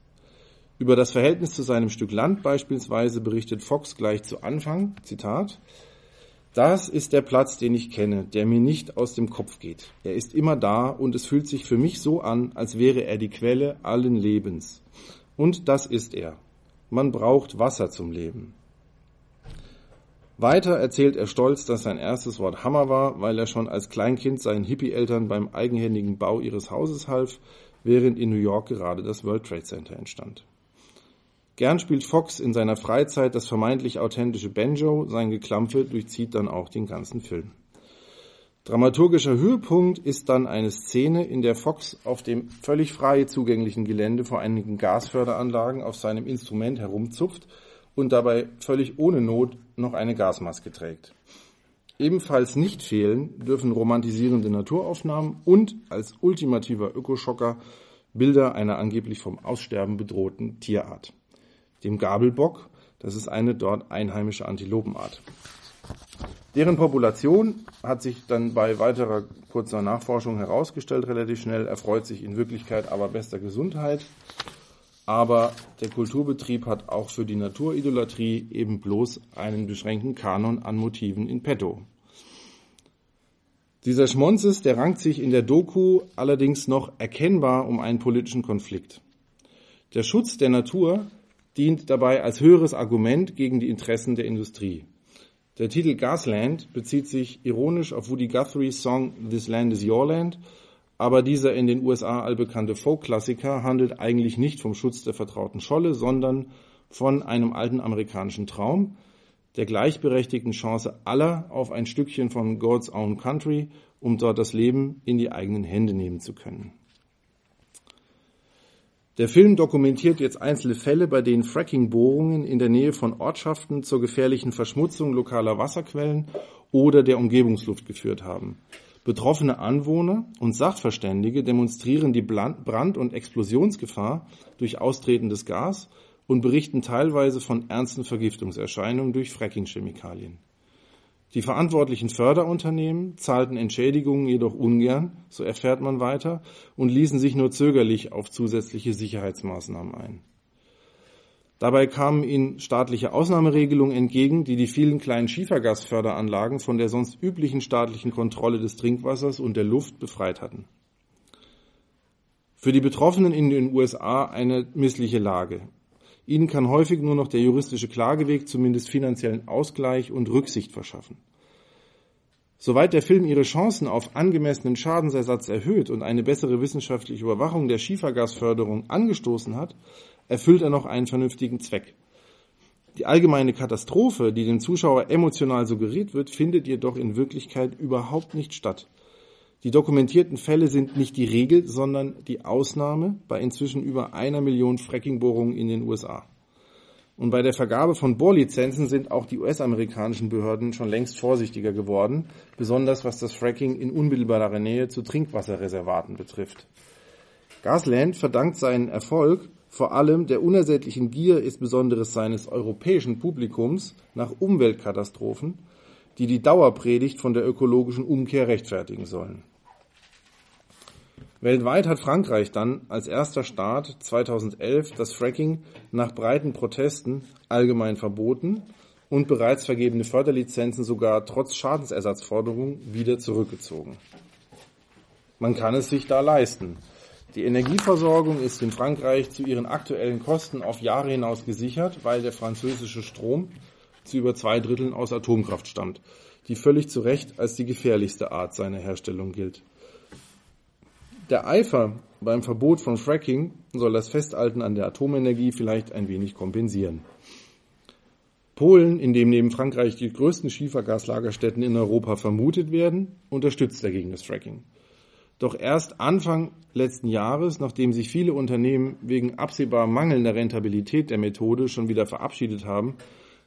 Über das Verhältnis zu seinem Stück Land beispielsweise berichtet Fox gleich zu Anfang, Zitat, das ist der Platz, den ich kenne, der mir nicht aus dem Kopf geht. Er ist immer da und es fühlt sich für mich so an, als wäre er die Quelle allen Lebens. Und das ist er. Man braucht Wasser zum Leben. Weiter erzählt er stolz, dass sein erstes Wort Hammer war, weil er schon als Kleinkind seinen Hippie-Eltern beim eigenhändigen Bau ihres Hauses half, während in New York gerade das World Trade Center entstand. Gern spielt Fox in seiner Freizeit das vermeintlich authentische Banjo, sein Geklampfe durchzieht dann auch den ganzen Film. Dramaturgischer Höhepunkt ist dann eine Szene, in der Fox auf dem völlig frei zugänglichen Gelände vor einigen Gasförderanlagen auf seinem Instrument herumzupft und dabei völlig ohne Not noch eine Gasmaske trägt. Ebenfalls nicht fehlen dürfen romantisierende Naturaufnahmen und als ultimativer Ökoschocker Bilder einer angeblich vom Aussterben bedrohten Tierart, dem Gabelbock, das ist eine dort einheimische Antilopenart. Deren Population hat sich dann bei weiterer kurzer Nachforschung herausgestellt, relativ schnell, erfreut sich in Wirklichkeit aber bester Gesundheit. Aber der Kulturbetrieb hat auch für die Naturidolatrie eben bloß einen beschränkten Kanon an Motiven in petto. Dieser Schmonzes, der rankt sich in der Doku allerdings noch erkennbar um einen politischen Konflikt. Der Schutz der Natur dient dabei als höheres Argument gegen die Interessen der Industrie. Der Titel Gasland bezieht sich ironisch auf Woody Guthrie's Song This Land is Your Land, aber dieser in den USA allbekannte Folk-Klassiker handelt eigentlich nicht vom Schutz der vertrauten Scholle, sondern von einem alten amerikanischen Traum, der gleichberechtigten Chance aller auf ein Stückchen von God's Own Country, um dort das Leben in die eigenen Hände nehmen zu können. Der Film dokumentiert jetzt einzelne Fälle, bei denen Fracking-Bohrungen in der Nähe von Ortschaften zur gefährlichen Verschmutzung lokaler Wasserquellen oder der Umgebungsluft geführt haben. Betroffene Anwohner und Sachverständige demonstrieren die Brand- und Explosionsgefahr durch austretendes Gas und berichten teilweise von ernsten Vergiftungserscheinungen durch Fracking-Chemikalien. Die verantwortlichen Förderunternehmen zahlten Entschädigungen jedoch ungern, so erfährt man weiter, und ließen sich nur zögerlich auf zusätzliche Sicherheitsmaßnahmen ein. Dabei kamen ihnen staatliche Ausnahmeregelungen entgegen, die die vielen kleinen Schiefergasförderanlagen von der sonst üblichen staatlichen Kontrolle des Trinkwassers und der Luft befreit hatten. Für die Betroffenen in den USA eine missliche Lage. Ihnen kann häufig nur noch der juristische Klageweg zumindest finanziellen Ausgleich und Rücksicht verschaffen. Soweit der Film ihre Chancen auf angemessenen Schadensersatz erhöht und eine bessere wissenschaftliche Überwachung der Schiefergasförderung angestoßen hat, erfüllt er noch einen vernünftigen Zweck. Die allgemeine Katastrophe, die dem Zuschauer emotional suggeriert wird, findet jedoch in Wirklichkeit überhaupt nicht statt. Die dokumentierten Fälle sind nicht die Regel, sondern die Ausnahme bei inzwischen über einer Million Fracking-Bohrungen in den USA. Und bei der Vergabe von Bohrlizenzen sind auch die US-amerikanischen Behörden schon längst vorsichtiger geworden, besonders was das Fracking in unmittelbarer Nähe zu Trinkwasserreservaten betrifft. Gasland verdankt seinen Erfolg vor allem der unersättlichen Gier insbesondere seines europäischen Publikums nach Umweltkatastrophen, die die Dauerpredigt von der ökologischen Umkehr rechtfertigen sollen. Weltweit hat Frankreich dann als erster Staat 2011 das Fracking nach breiten Protesten allgemein verboten und bereits vergebene Förderlizenzen sogar trotz Schadensersatzforderungen wieder zurückgezogen. Man kann es sich da leisten. Die Energieversorgung ist in Frankreich zu ihren aktuellen Kosten auf Jahre hinaus gesichert, weil der französische Strom zu über zwei Dritteln aus Atomkraft stammt, die völlig zu Recht als die gefährlichste Art seiner Herstellung gilt. Der Eifer beim Verbot von Fracking soll das Festhalten an der Atomenergie vielleicht ein wenig kompensieren. Polen, in dem neben Frankreich die größten Schiefergaslagerstätten in Europa vermutet werden, unterstützt dagegen das Fracking. Doch erst Anfang letzten Jahres, nachdem sich viele Unternehmen wegen absehbar mangelnder Rentabilität der Methode schon wieder verabschiedet haben,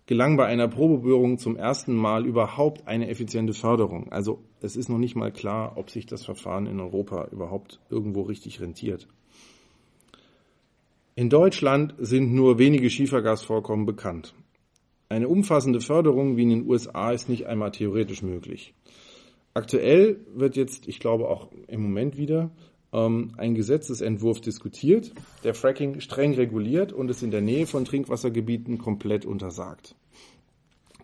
gelang bei einer Probebohrung zum ersten Mal überhaupt eine effiziente Förderung. Also es ist noch nicht mal klar, ob sich das Verfahren in Europa überhaupt irgendwo richtig rentiert. In Deutschland sind nur wenige Schiefergasvorkommen bekannt. Eine umfassende Förderung wie in den USA ist nicht einmal theoretisch möglich. Aktuell wird jetzt, ich glaube auch im Moment wieder, ähm, ein Gesetzesentwurf diskutiert, der Fracking streng reguliert und es in der Nähe von Trinkwassergebieten komplett untersagt.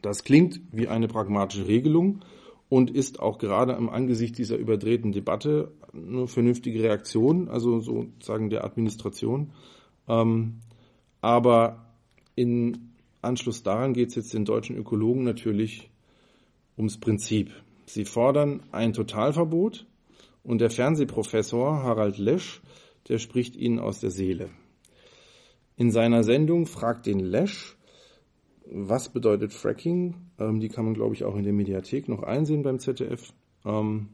Das klingt wie eine pragmatische Regelung und ist auch gerade im Angesicht dieser überdrehten Debatte eine vernünftige Reaktion, also sozusagen der Administration. Ähm, aber in Anschluss daran geht es jetzt den deutschen Ökologen natürlich ums Prinzip. Sie fordern ein Totalverbot und der Fernsehprofessor Harald Lesch, der spricht ihnen aus der Seele. In seiner Sendung fragt den Lesch, was bedeutet Fracking? Ähm, die kann man, glaube ich, auch in der Mediathek noch einsehen beim ZDF. Ähm,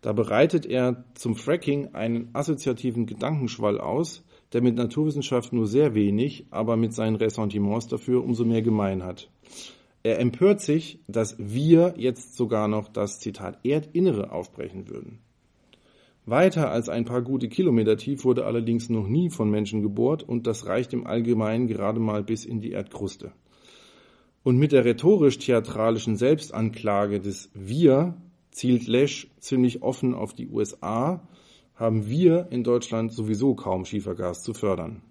da bereitet er zum Fracking einen assoziativen Gedankenschwall aus, der mit Naturwissenschaft nur sehr wenig, aber mit seinen Ressentiments dafür umso mehr gemein hat. Er empört sich, dass wir jetzt sogar noch das Zitat Erdinnere aufbrechen würden. Weiter als ein paar gute Kilometer tief wurde allerdings noch nie von Menschen gebohrt und das reicht im Allgemeinen gerade mal bis in die Erdkruste. Und mit der rhetorisch-theatralischen Selbstanklage des Wir zielt Lesch ziemlich offen auf die USA, haben wir in Deutschland sowieso kaum Schiefergas zu fördern.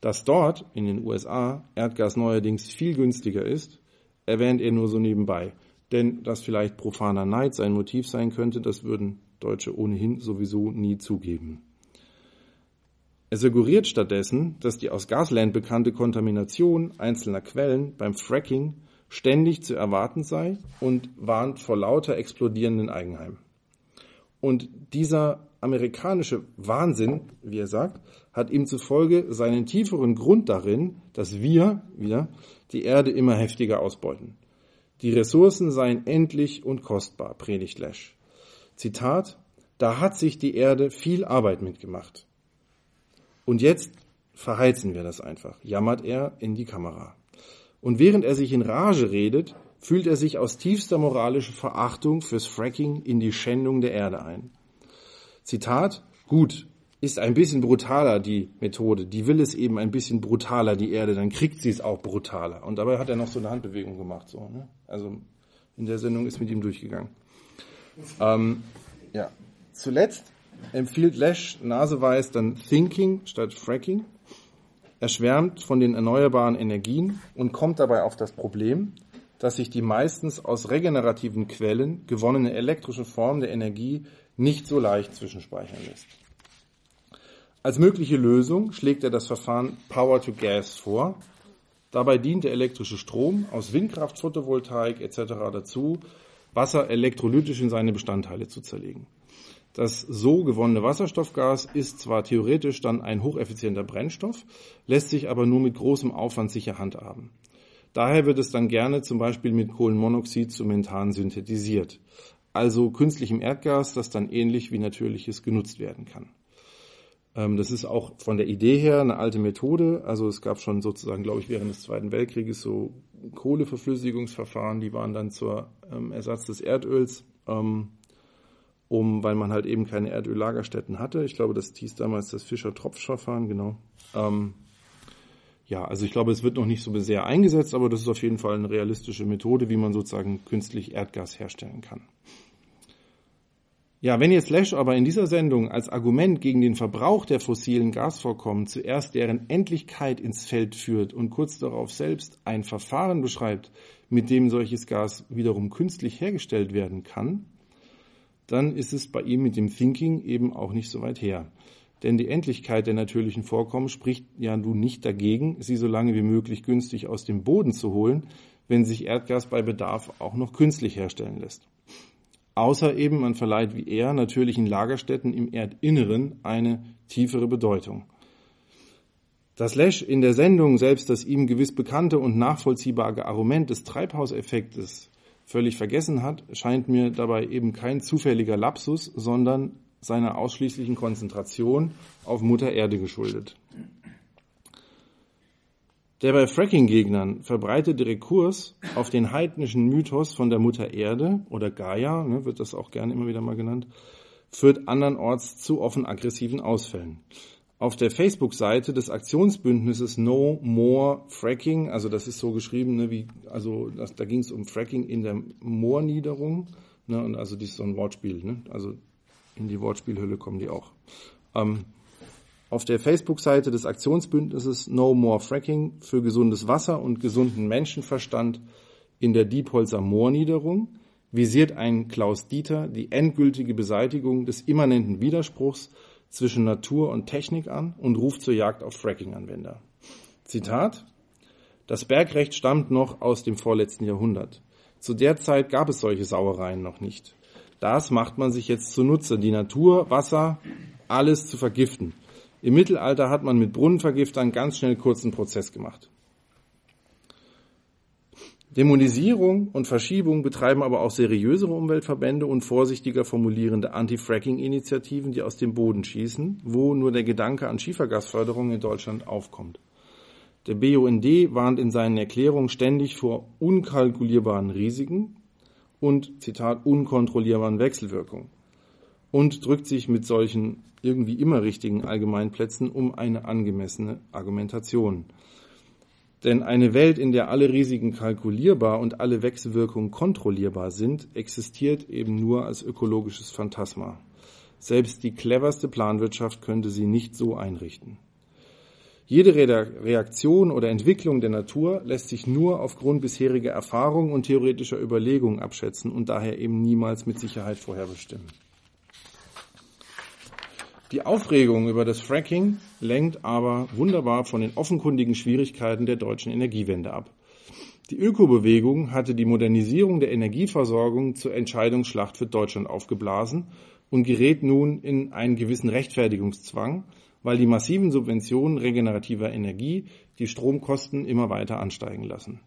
Dass dort in den USA Erdgas neuerdings viel günstiger ist, erwähnt er nur so nebenbei. Denn dass vielleicht profaner Neid sein Motiv sein könnte, das würden Deutsche ohnehin sowieso nie zugeben. Er suggeriert stattdessen, dass die aus Gasland bekannte Kontamination einzelner Quellen beim Fracking ständig zu erwarten sei und warnt vor lauter explodierenden Eigenheimen. Und dieser amerikanische Wahnsinn, wie er sagt, hat ihm zufolge seinen tieferen Grund darin, dass wir, wieder, die Erde immer heftiger ausbeuten. Die Ressourcen seien endlich und kostbar, predigt Lesch. Zitat, da hat sich die Erde viel Arbeit mitgemacht. Und jetzt verheizen wir das einfach, jammert er in die Kamera. Und während er sich in Rage redet, fühlt er sich aus tiefster moralischer Verachtung fürs Fracking in die Schändung der Erde ein. Zitat, gut, ist ein bisschen brutaler die Methode, die will es eben ein bisschen brutaler, die Erde, dann kriegt sie es auch brutaler. Und dabei hat er noch so eine Handbewegung gemacht, so, ne? Also in der Sendung ist mit ihm durchgegangen. Ähm, ja. Zuletzt empfiehlt Lesch naseweiß dann Thinking statt Fracking. Er schwärmt von den erneuerbaren Energien und kommt dabei auf das Problem, dass sich die meistens aus regenerativen Quellen gewonnene elektrische Form der Energie nicht so leicht zwischenspeichern lässt. Als mögliche Lösung schlägt er das Verfahren Power to Gas vor. Dabei dient der elektrische Strom aus Windkraft, Photovoltaik etc. dazu, Wasser elektrolytisch in seine Bestandteile zu zerlegen. Das so gewonnene Wasserstoffgas ist zwar theoretisch dann ein hocheffizienter Brennstoff, lässt sich aber nur mit großem Aufwand sicher handhaben. Daher wird es dann gerne zum Beispiel mit Kohlenmonoxid zu Methan synthetisiert also künstlichem Erdgas, das dann ähnlich wie natürliches genutzt werden kann. Ähm, das ist auch von der Idee her eine alte Methode. Also es gab schon sozusagen, glaube ich, während des Zweiten Weltkrieges so Kohleverflüssigungsverfahren, die waren dann zur ähm, Ersatz des Erdöls, ähm, um, weil man halt eben keine Erdöllagerstätten hatte. Ich glaube, das hieß damals das Fischer-Tropsch-Verfahren, genau. ja, also ich glaube, es wird noch nicht so sehr eingesetzt, aber das ist auf jeden Fall eine realistische Methode, wie man sozusagen künstlich Erdgas herstellen kann. Ja, wenn jetzt Lesch aber in dieser Sendung als Argument gegen den Verbrauch der fossilen Gasvorkommen zuerst deren Endlichkeit ins Feld führt und kurz darauf selbst ein Verfahren beschreibt, mit dem solches Gas wiederum künstlich hergestellt werden kann, dann ist es bei ihm mit dem Thinking eben auch nicht so weit her. Denn die Endlichkeit der natürlichen Vorkommen spricht ja nun nicht dagegen, sie so lange wie möglich günstig aus dem Boden zu holen, wenn sich Erdgas bei Bedarf auch noch künstlich herstellen lässt außer eben man verleiht wie er natürlichen Lagerstätten im Erdinneren eine tiefere Bedeutung. Dass Lesch in der Sendung selbst das ihm gewiss bekannte und nachvollziehbare Argument des Treibhauseffektes völlig vergessen hat, scheint mir dabei eben kein zufälliger Lapsus, sondern seiner ausschließlichen Konzentration auf Mutter Erde geschuldet. Der bei Fracking-Gegnern verbreitete Rekurs auf den heidnischen Mythos von der Mutter Erde oder Gaia, ne, wird das auch gerne immer wieder mal genannt, führt andernorts zu offen aggressiven Ausfällen. Auf der Facebook-Seite des Aktionsbündnisses No More Fracking, also das ist so geschrieben, ne, wie, also das, da ging es um Fracking in der Moorniederung, ne, und also das ist so ein Wortspiel, ne, also in die Wortspielhülle kommen die auch. Ähm, auf der Facebook-Seite des Aktionsbündnisses No More Fracking für gesundes Wasser und gesunden Menschenverstand in der Diepholzer Moorniederung visiert ein Klaus Dieter die endgültige Beseitigung des immanenten Widerspruchs zwischen Natur und Technik an und ruft zur Jagd auf Fracking-Anwender. Zitat Das Bergrecht stammt noch aus dem vorletzten Jahrhundert. Zu der Zeit gab es solche Sauereien noch nicht. Das macht man sich jetzt zunutze, die Natur, Wasser, alles zu vergiften. Im Mittelalter hat man mit Brunnenvergiftern ganz schnell kurzen Prozess gemacht. Dämonisierung und Verschiebung betreiben aber auch seriösere Umweltverbände und vorsichtiger formulierende Anti-Fracking-Initiativen, die aus dem Boden schießen, wo nur der Gedanke an Schiefergasförderung in Deutschland aufkommt. Der BUND warnt in seinen Erklärungen ständig vor unkalkulierbaren Risiken und, Zitat, unkontrollierbaren Wechselwirkungen und drückt sich mit solchen irgendwie immer richtigen Allgemeinplätzen um eine angemessene Argumentation. Denn eine Welt, in der alle Risiken kalkulierbar und alle Wechselwirkungen kontrollierbar sind, existiert eben nur als ökologisches Phantasma. Selbst die cleverste Planwirtschaft könnte sie nicht so einrichten. Jede Reaktion oder Entwicklung der Natur lässt sich nur aufgrund bisheriger Erfahrung und theoretischer Überlegungen abschätzen und daher eben niemals mit Sicherheit vorherbestimmen. Die Aufregung über das Fracking lenkt aber wunderbar von den offenkundigen Schwierigkeiten der deutschen Energiewende ab. Die Ökobewegung hatte die Modernisierung der Energieversorgung zur Entscheidungsschlacht für Deutschland aufgeblasen und gerät nun in einen gewissen Rechtfertigungszwang, weil die massiven Subventionen regenerativer Energie die Stromkosten immer weiter ansteigen lassen.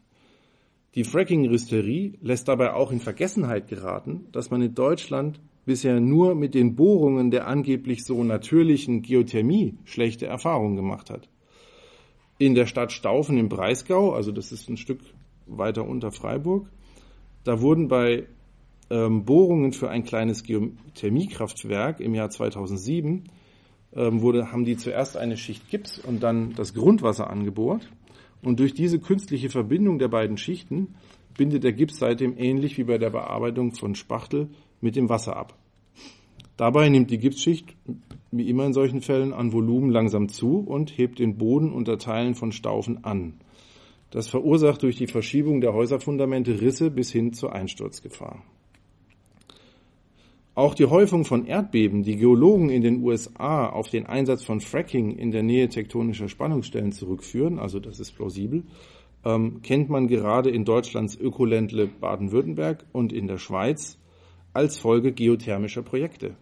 Die Fracking-Hysterie lässt dabei auch in Vergessenheit geraten, dass man in Deutschland bisher nur mit den Bohrungen der angeblich so natürlichen Geothermie schlechte Erfahrungen gemacht hat. In der Stadt Staufen im Breisgau, also das ist ein Stück weiter unter Freiburg, da wurden bei ähm, Bohrungen für ein kleines Geothermiekraftwerk im Jahr 2007 ähm, wurde, haben die zuerst eine Schicht Gips und dann das Grundwasser angebohrt. Und durch diese künstliche Verbindung der beiden Schichten bindet der Gips seitdem ähnlich wie bei der Bearbeitung von Spachtel mit dem Wasser ab. Dabei nimmt die Gipsschicht, wie immer in solchen Fällen, an Volumen langsam zu und hebt den Boden unter Teilen von Staufen an. Das verursacht durch die Verschiebung der Häuserfundamente Risse bis hin zur Einsturzgefahr. Auch die Häufung von Erdbeben, die Geologen in den USA auf den Einsatz von Fracking in der Nähe tektonischer Spannungsstellen zurückführen, also das ist plausibel, ähm, kennt man gerade in Deutschlands Ökoländle Baden-Württemberg und in der Schweiz als Folge geothermischer Projekte.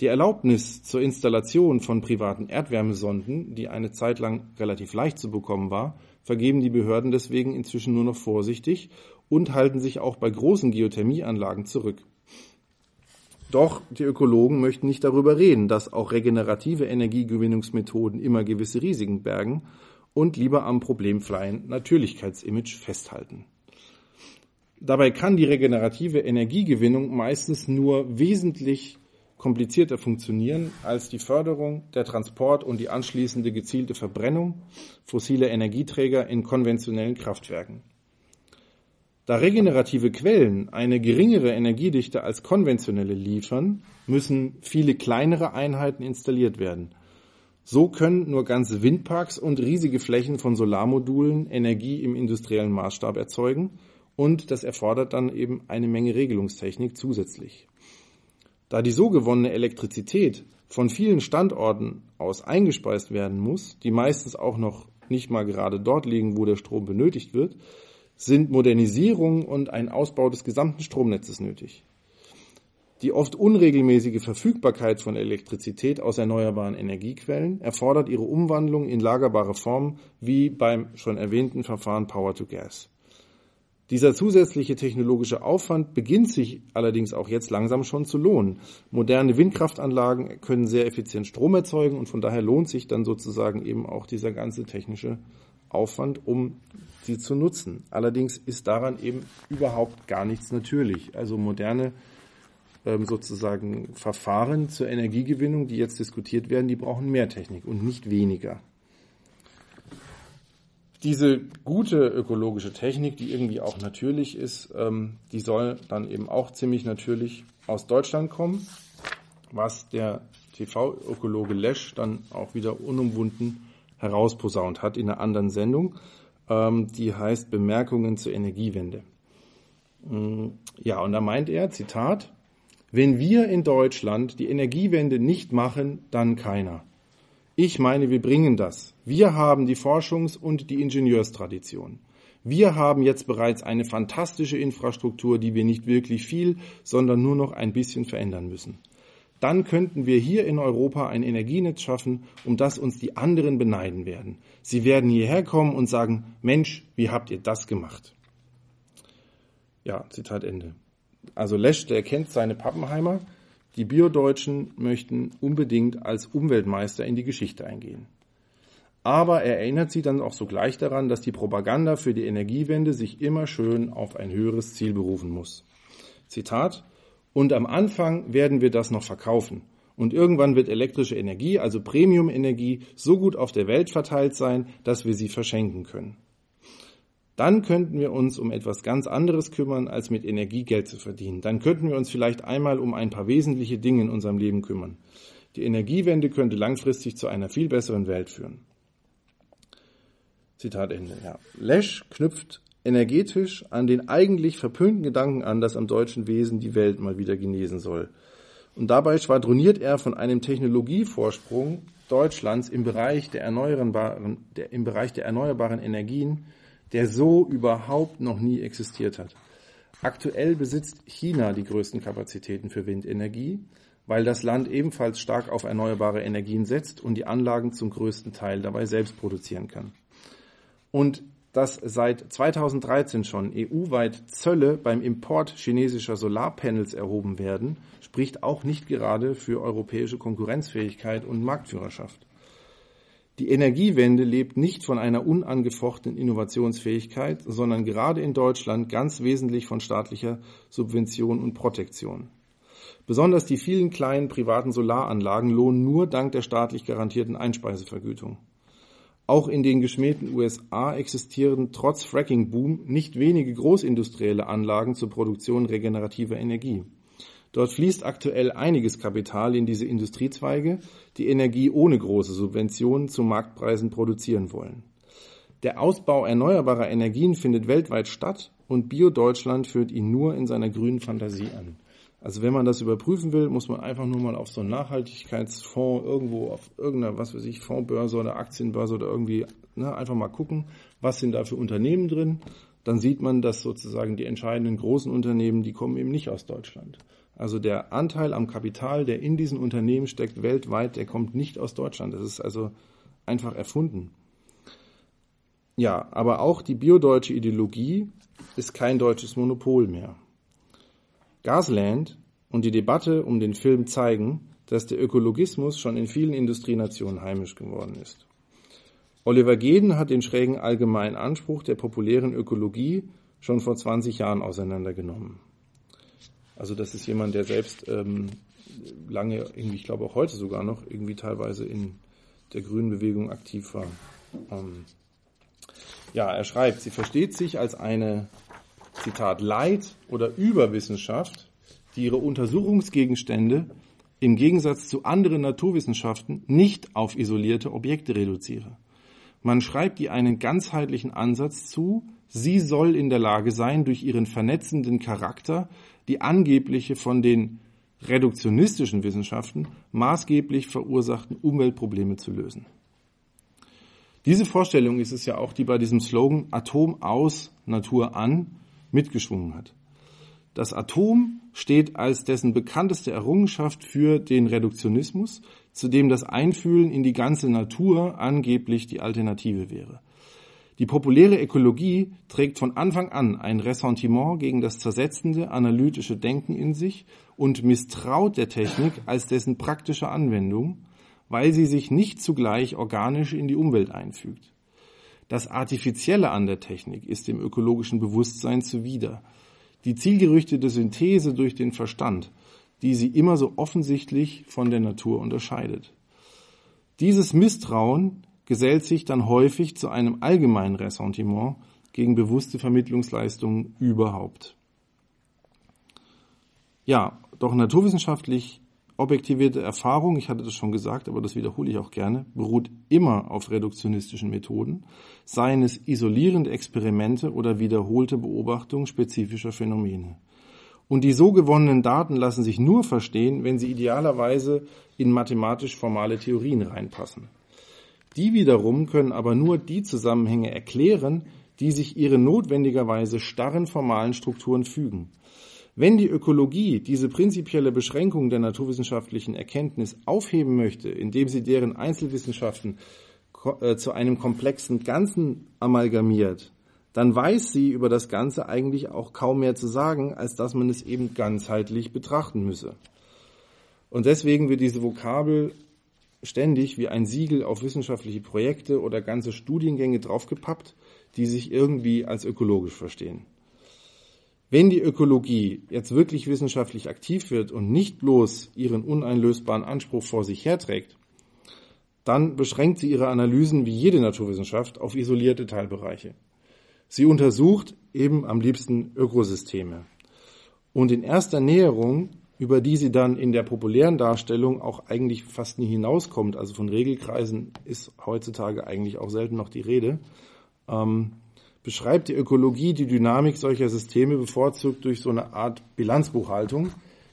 Die Erlaubnis zur Installation von privaten Erdwärmesonden, die eine Zeit lang relativ leicht zu bekommen war, vergeben die Behörden deswegen inzwischen nur noch vorsichtig und halten sich auch bei großen Geothermieanlagen zurück. Doch die Ökologen möchten nicht darüber reden, dass auch regenerative Energiegewinnungsmethoden immer gewisse Risiken bergen und lieber am problemfreien Natürlichkeitsimage festhalten. Dabei kann die regenerative Energiegewinnung meistens nur wesentlich komplizierter funktionieren als die Förderung, der Transport und die anschließende gezielte Verbrennung fossiler Energieträger in konventionellen Kraftwerken. Da regenerative Quellen eine geringere Energiedichte als konventionelle liefern, müssen viele kleinere Einheiten installiert werden. So können nur ganze Windparks und riesige Flächen von Solarmodulen Energie im industriellen Maßstab erzeugen und das erfordert dann eben eine Menge Regelungstechnik zusätzlich. Da die so gewonnene Elektrizität von vielen Standorten aus eingespeist werden muss, die meistens auch noch nicht mal gerade dort liegen, wo der Strom benötigt wird, sind Modernisierung und ein Ausbau des gesamten Stromnetzes nötig. Die oft unregelmäßige Verfügbarkeit von Elektrizität aus erneuerbaren Energiequellen erfordert ihre Umwandlung in lagerbare Form, wie beim schon erwähnten Verfahren Power to Gas. Dieser zusätzliche technologische Aufwand beginnt sich allerdings auch jetzt langsam schon zu lohnen. Moderne Windkraftanlagen können sehr effizient Strom erzeugen und von daher lohnt sich dann sozusagen eben auch dieser ganze technische Aufwand, um sie zu nutzen. Allerdings ist daran eben überhaupt gar nichts natürlich. Also moderne ähm, sozusagen Verfahren zur Energiegewinnung, die jetzt diskutiert werden, die brauchen mehr Technik und nicht weniger. Diese gute ökologische Technik, die irgendwie auch natürlich ist, ähm, die soll dann eben auch ziemlich natürlich aus Deutschland kommen, was der TV-Ökologe Lesch dann auch wieder unumwunden herausposaunt hat in einer anderen Sendung, ähm, die heißt Bemerkungen zur Energiewende. Mm, ja, und da meint er, Zitat, wenn wir in Deutschland die Energiewende nicht machen, dann keiner. Ich meine, wir bringen das. Wir haben die Forschungs- und die Ingenieurstradition. Wir haben jetzt bereits eine fantastische Infrastruktur, die wir nicht wirklich viel, sondern nur noch ein bisschen verändern müssen. Dann könnten wir hier in Europa ein Energienetz schaffen, um das uns die anderen beneiden werden. Sie werden hierher kommen und sagen, Mensch, wie habt ihr das gemacht? Ja, Zitat Ende. Also Lesch, der kennt seine Pappenheimer. Die Biodeutschen möchten unbedingt als Umweltmeister in die Geschichte eingehen. Aber er erinnert sie dann auch sogleich daran, dass die Propaganda für die Energiewende sich immer schön auf ein höheres Ziel berufen muss. Zitat, und am Anfang werden wir das noch verkaufen. Und irgendwann wird elektrische Energie, also Premium-Energie, so gut auf der Welt verteilt sein, dass wir sie verschenken können. Dann könnten wir uns um etwas ganz anderes kümmern, als mit Energie Geld zu verdienen. Dann könnten wir uns vielleicht einmal um ein paar wesentliche Dinge in unserem Leben kümmern. Die Energiewende könnte langfristig zu einer viel besseren Welt führen. Zitat Ende. Ja. Lesch knüpft energetisch an den eigentlich verpönten Gedanken an, dass am deutschen Wesen die Welt mal wieder genesen soll. Und dabei schwadroniert er von einem Technologievorsprung Deutschlands im Bereich der erneuerbaren, der, im Bereich der erneuerbaren Energien, der so überhaupt noch nie existiert hat. Aktuell besitzt China die größten Kapazitäten für Windenergie, weil das Land ebenfalls stark auf erneuerbare Energien setzt und die Anlagen zum größten Teil dabei selbst produzieren kann. Und dass seit 2013 schon EU-weit Zölle beim Import chinesischer Solarpanels erhoben werden, spricht auch nicht gerade für europäische Konkurrenzfähigkeit und Marktführerschaft. Die Energiewende lebt nicht von einer unangefochtenen Innovationsfähigkeit, sondern gerade in Deutschland ganz wesentlich von staatlicher Subvention und Protektion. Besonders die vielen kleinen privaten Solaranlagen lohnen nur dank der staatlich garantierten Einspeisevergütung. Auch in den geschmähten USA existieren trotz Fracking-Boom nicht wenige großindustrielle Anlagen zur Produktion regenerativer Energie. Dort fließt aktuell einiges Kapital in diese Industriezweige, die Energie ohne große Subventionen zu Marktpreisen produzieren wollen. Der Ausbau erneuerbarer Energien findet weltweit statt und Bio-Deutschland führt ihn nur in seiner grünen Fantasie an. Also wenn man das überprüfen will, muss man einfach nur mal auf so einen Nachhaltigkeitsfonds irgendwo auf irgendeiner, was weiß ich, Fondsbörse oder Aktienbörse oder irgendwie, ne, einfach mal gucken, was sind da für Unternehmen drin. Dann sieht man, dass sozusagen die entscheidenden großen Unternehmen, die kommen eben nicht aus Deutschland. Also der Anteil am Kapital, der in diesen Unternehmen steckt, weltweit, der kommt nicht aus Deutschland. Das ist also einfach erfunden. Ja, aber auch die biodeutsche Ideologie ist kein deutsches Monopol mehr. Gasland und die Debatte um den Film zeigen, dass der Ökologismus schon in vielen Industrienationen heimisch geworden ist. Oliver Geden hat den schrägen allgemeinen Anspruch der populären Ökologie schon vor 20 Jahren auseinandergenommen. Also das ist jemand, der selbst ähm, lange, irgendwie, ich glaube auch heute sogar noch, irgendwie teilweise in der grünen Bewegung aktiv war. Ähm, ja, er schreibt, sie versteht sich als eine, Zitat, Leit- oder Überwissenschaft, die ihre Untersuchungsgegenstände im Gegensatz zu anderen Naturwissenschaften nicht auf isolierte Objekte reduziere. Man schreibt ihr einen ganzheitlichen Ansatz zu, sie soll in der Lage sein, durch ihren vernetzenden Charakter die angebliche von den reduktionistischen Wissenschaften maßgeblich verursachten Umweltprobleme zu lösen. Diese Vorstellung ist es ja auch, die bei diesem Slogan Atom aus, Natur an mitgeschwungen hat. Das Atom steht als dessen bekannteste Errungenschaft für den Reduktionismus, zu dem das Einfühlen in die ganze Natur angeblich die Alternative wäre. Die populäre Ökologie trägt von Anfang an ein Ressentiment gegen das zersetzende analytische Denken in sich und misstraut der Technik als dessen praktische Anwendung, weil sie sich nicht zugleich organisch in die Umwelt einfügt. Das Artifizielle an der Technik ist dem ökologischen Bewusstsein zuwider. Die zielgerichtete Synthese durch den Verstand, die sie immer so offensichtlich von der Natur unterscheidet. Dieses Misstrauen gesellt sich dann häufig zu einem allgemeinen Ressentiment gegen bewusste Vermittlungsleistungen überhaupt. Ja, doch naturwissenschaftlich objektivierte Erfahrung, ich hatte das schon gesagt, aber das wiederhole ich auch gerne, beruht immer auf reduktionistischen Methoden, seien es isolierende Experimente oder wiederholte Beobachtung spezifischer Phänomene. Und die so gewonnenen Daten lassen sich nur verstehen, wenn sie idealerweise in mathematisch formale Theorien reinpassen. Die wiederum können aber nur die Zusammenhänge erklären, die sich ihren notwendigerweise starren formalen Strukturen fügen. Wenn die Ökologie diese prinzipielle Beschränkung der naturwissenschaftlichen Erkenntnis aufheben möchte, indem sie deren Einzelwissenschaften äh, zu einem komplexen Ganzen amalgamiert, dann weiß sie über das Ganze eigentlich auch kaum mehr zu sagen, als dass man es eben ganzheitlich betrachten müsse. Und deswegen wird diese Vokabel ständig wie ein Siegel auf wissenschaftliche Projekte oder ganze Studiengänge draufgepappt, die sich irgendwie als ökologisch verstehen. Wenn die Ökologie jetzt wirklich wissenschaftlich aktiv wird und nicht bloß ihren uneinlösbaren Anspruch vor sich herträgt, dann beschränkt sie ihre Analysen wie jede Naturwissenschaft auf isolierte Teilbereiche. Sie untersucht eben am liebsten Ökosysteme. Und in erster Näherung über die sie dann in der populären Darstellung auch eigentlich fast nie hinauskommt. Also von Regelkreisen ist heutzutage eigentlich auch selten noch die Rede. Ähm, beschreibt die Ökologie die Dynamik solcher Systeme bevorzugt durch so eine Art Bilanzbuchhaltung,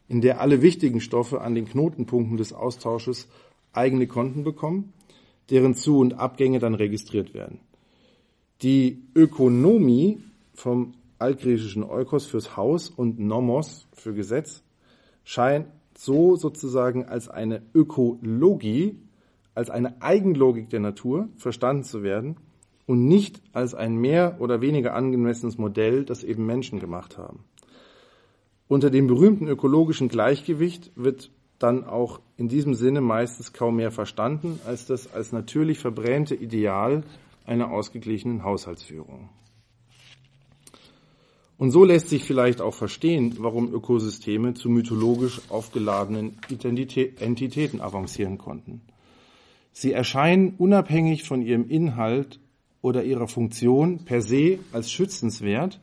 in der alle wichtigen Stoffe an den Knotenpunkten des Austausches eigene Konten bekommen, deren Zu- und Abgänge dann registriert werden. Die Ökonomie vom altgriechischen Eukos fürs Haus und Nomos für Gesetz scheint so sozusagen als eine Ökologie, als eine Eigenlogik der Natur verstanden zu werden und nicht als ein mehr oder weniger angemessenes Modell, das eben Menschen gemacht haben. Unter dem berühmten ökologischen Gleichgewicht wird dann auch in diesem Sinne meistens kaum mehr verstanden als das als natürlich verbrämte Ideal einer ausgeglichenen Haushaltsführung. Und so lässt sich vielleicht auch verstehen, warum Ökosysteme zu mythologisch aufgeladenen Entitäten avancieren konnten. Sie erscheinen unabhängig von ihrem Inhalt oder ihrer Funktion per se als schützenswert,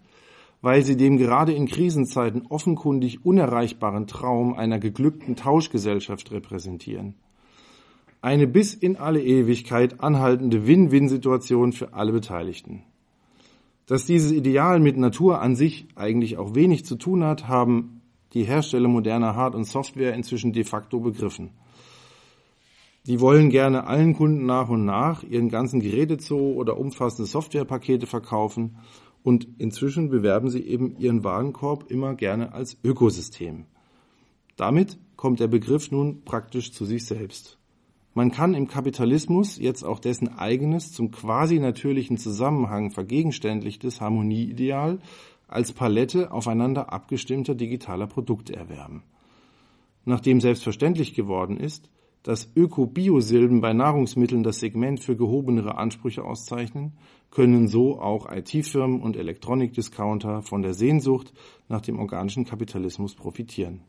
weil sie dem gerade in Krisenzeiten offenkundig unerreichbaren Traum einer geglückten Tauschgesellschaft repräsentieren. Eine bis in alle Ewigkeit anhaltende Win-Win-Situation für alle Beteiligten. Dass dieses Ideal mit Natur an sich eigentlich auch wenig zu tun hat, haben die Hersteller moderner Hard- und Software inzwischen de facto begriffen. Die wollen gerne allen Kunden nach und nach ihren ganzen Gerätezoo oder umfassende Softwarepakete verkaufen und inzwischen bewerben sie eben ihren Warenkorb immer gerne als Ökosystem. Damit kommt der Begriff nun praktisch zu sich selbst. Man kann im Kapitalismus jetzt auch dessen eigenes zum quasi natürlichen Zusammenhang vergegenständlichtes Harmonieideal als Palette aufeinander abgestimmter digitaler Produkte erwerben. Nachdem selbstverständlich geworden ist, dass Öko-Bio-Silben bei Nahrungsmitteln das Segment für gehobenere Ansprüche auszeichnen, können so auch IT-Firmen und Elektronikdiscounter von der Sehnsucht nach dem organischen Kapitalismus profitieren.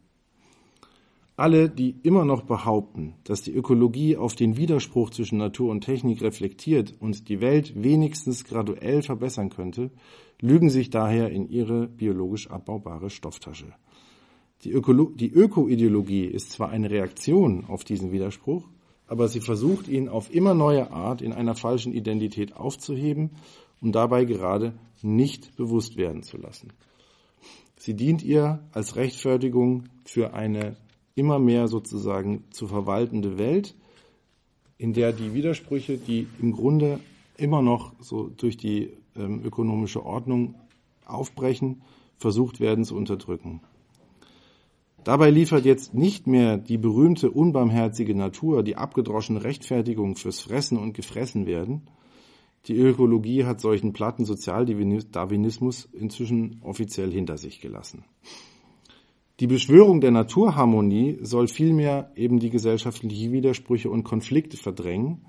Alle, die immer noch behaupten, dass die Ökologie auf den Widerspruch zwischen Natur und Technik reflektiert und die Welt wenigstens graduell verbessern könnte, lügen sich daher in ihre biologisch abbaubare Stofftasche. Die, Ökoideologie ist zwar eine Reaktion auf diesen Widerspruch, aber sie versucht ihn auf immer neue Art in einer falschen Identität aufzuheben und dabei gerade nicht bewusst werden zu lassen. Sie dient ihr als Rechtfertigung für eine immer mehr sozusagen zu verwaltende Welt, in der die Widersprüche, die im Grunde immer noch so durch die ähm, ökonomische Ordnung aufbrechen, versucht werden zu unterdrücken. Dabei liefert jetzt nicht mehr die berühmte unbarmherzige Natur die abgedroschene Rechtfertigung fürs Fressen und Gefressen werden. Die Ökologie hat solchen platten Sozialdarwinismus inzwischen offiziell hinter sich gelassen. Die Beschwörung der Naturharmonie soll vielmehr eben die gesellschaftlichen Widersprüche und Konflikte verdrängen,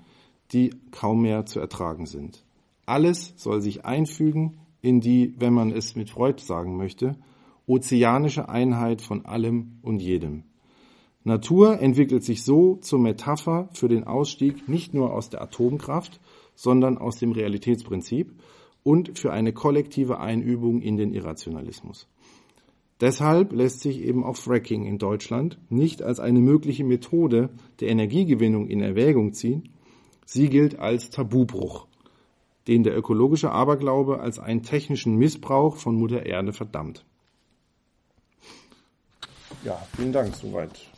die kaum mehr zu ertragen sind. Alles soll sich einfügen in die, wenn man es mit Freud sagen möchte, ozeanische Einheit von allem und jedem. Natur entwickelt sich so zur Metapher für den Ausstieg nicht nur aus der Atomkraft, sondern aus dem Realitätsprinzip und für eine kollektive Einübung in den Irrationalismus. Deshalb lässt sich eben auch Fracking in Deutschland nicht als eine mögliche Methode der Energiegewinnung in Erwägung ziehen. Sie gilt als Tabubruch, den der ökologische Aberglaube als einen technischen Missbrauch von Mutter Erde verdammt. Ja, vielen Dank soweit.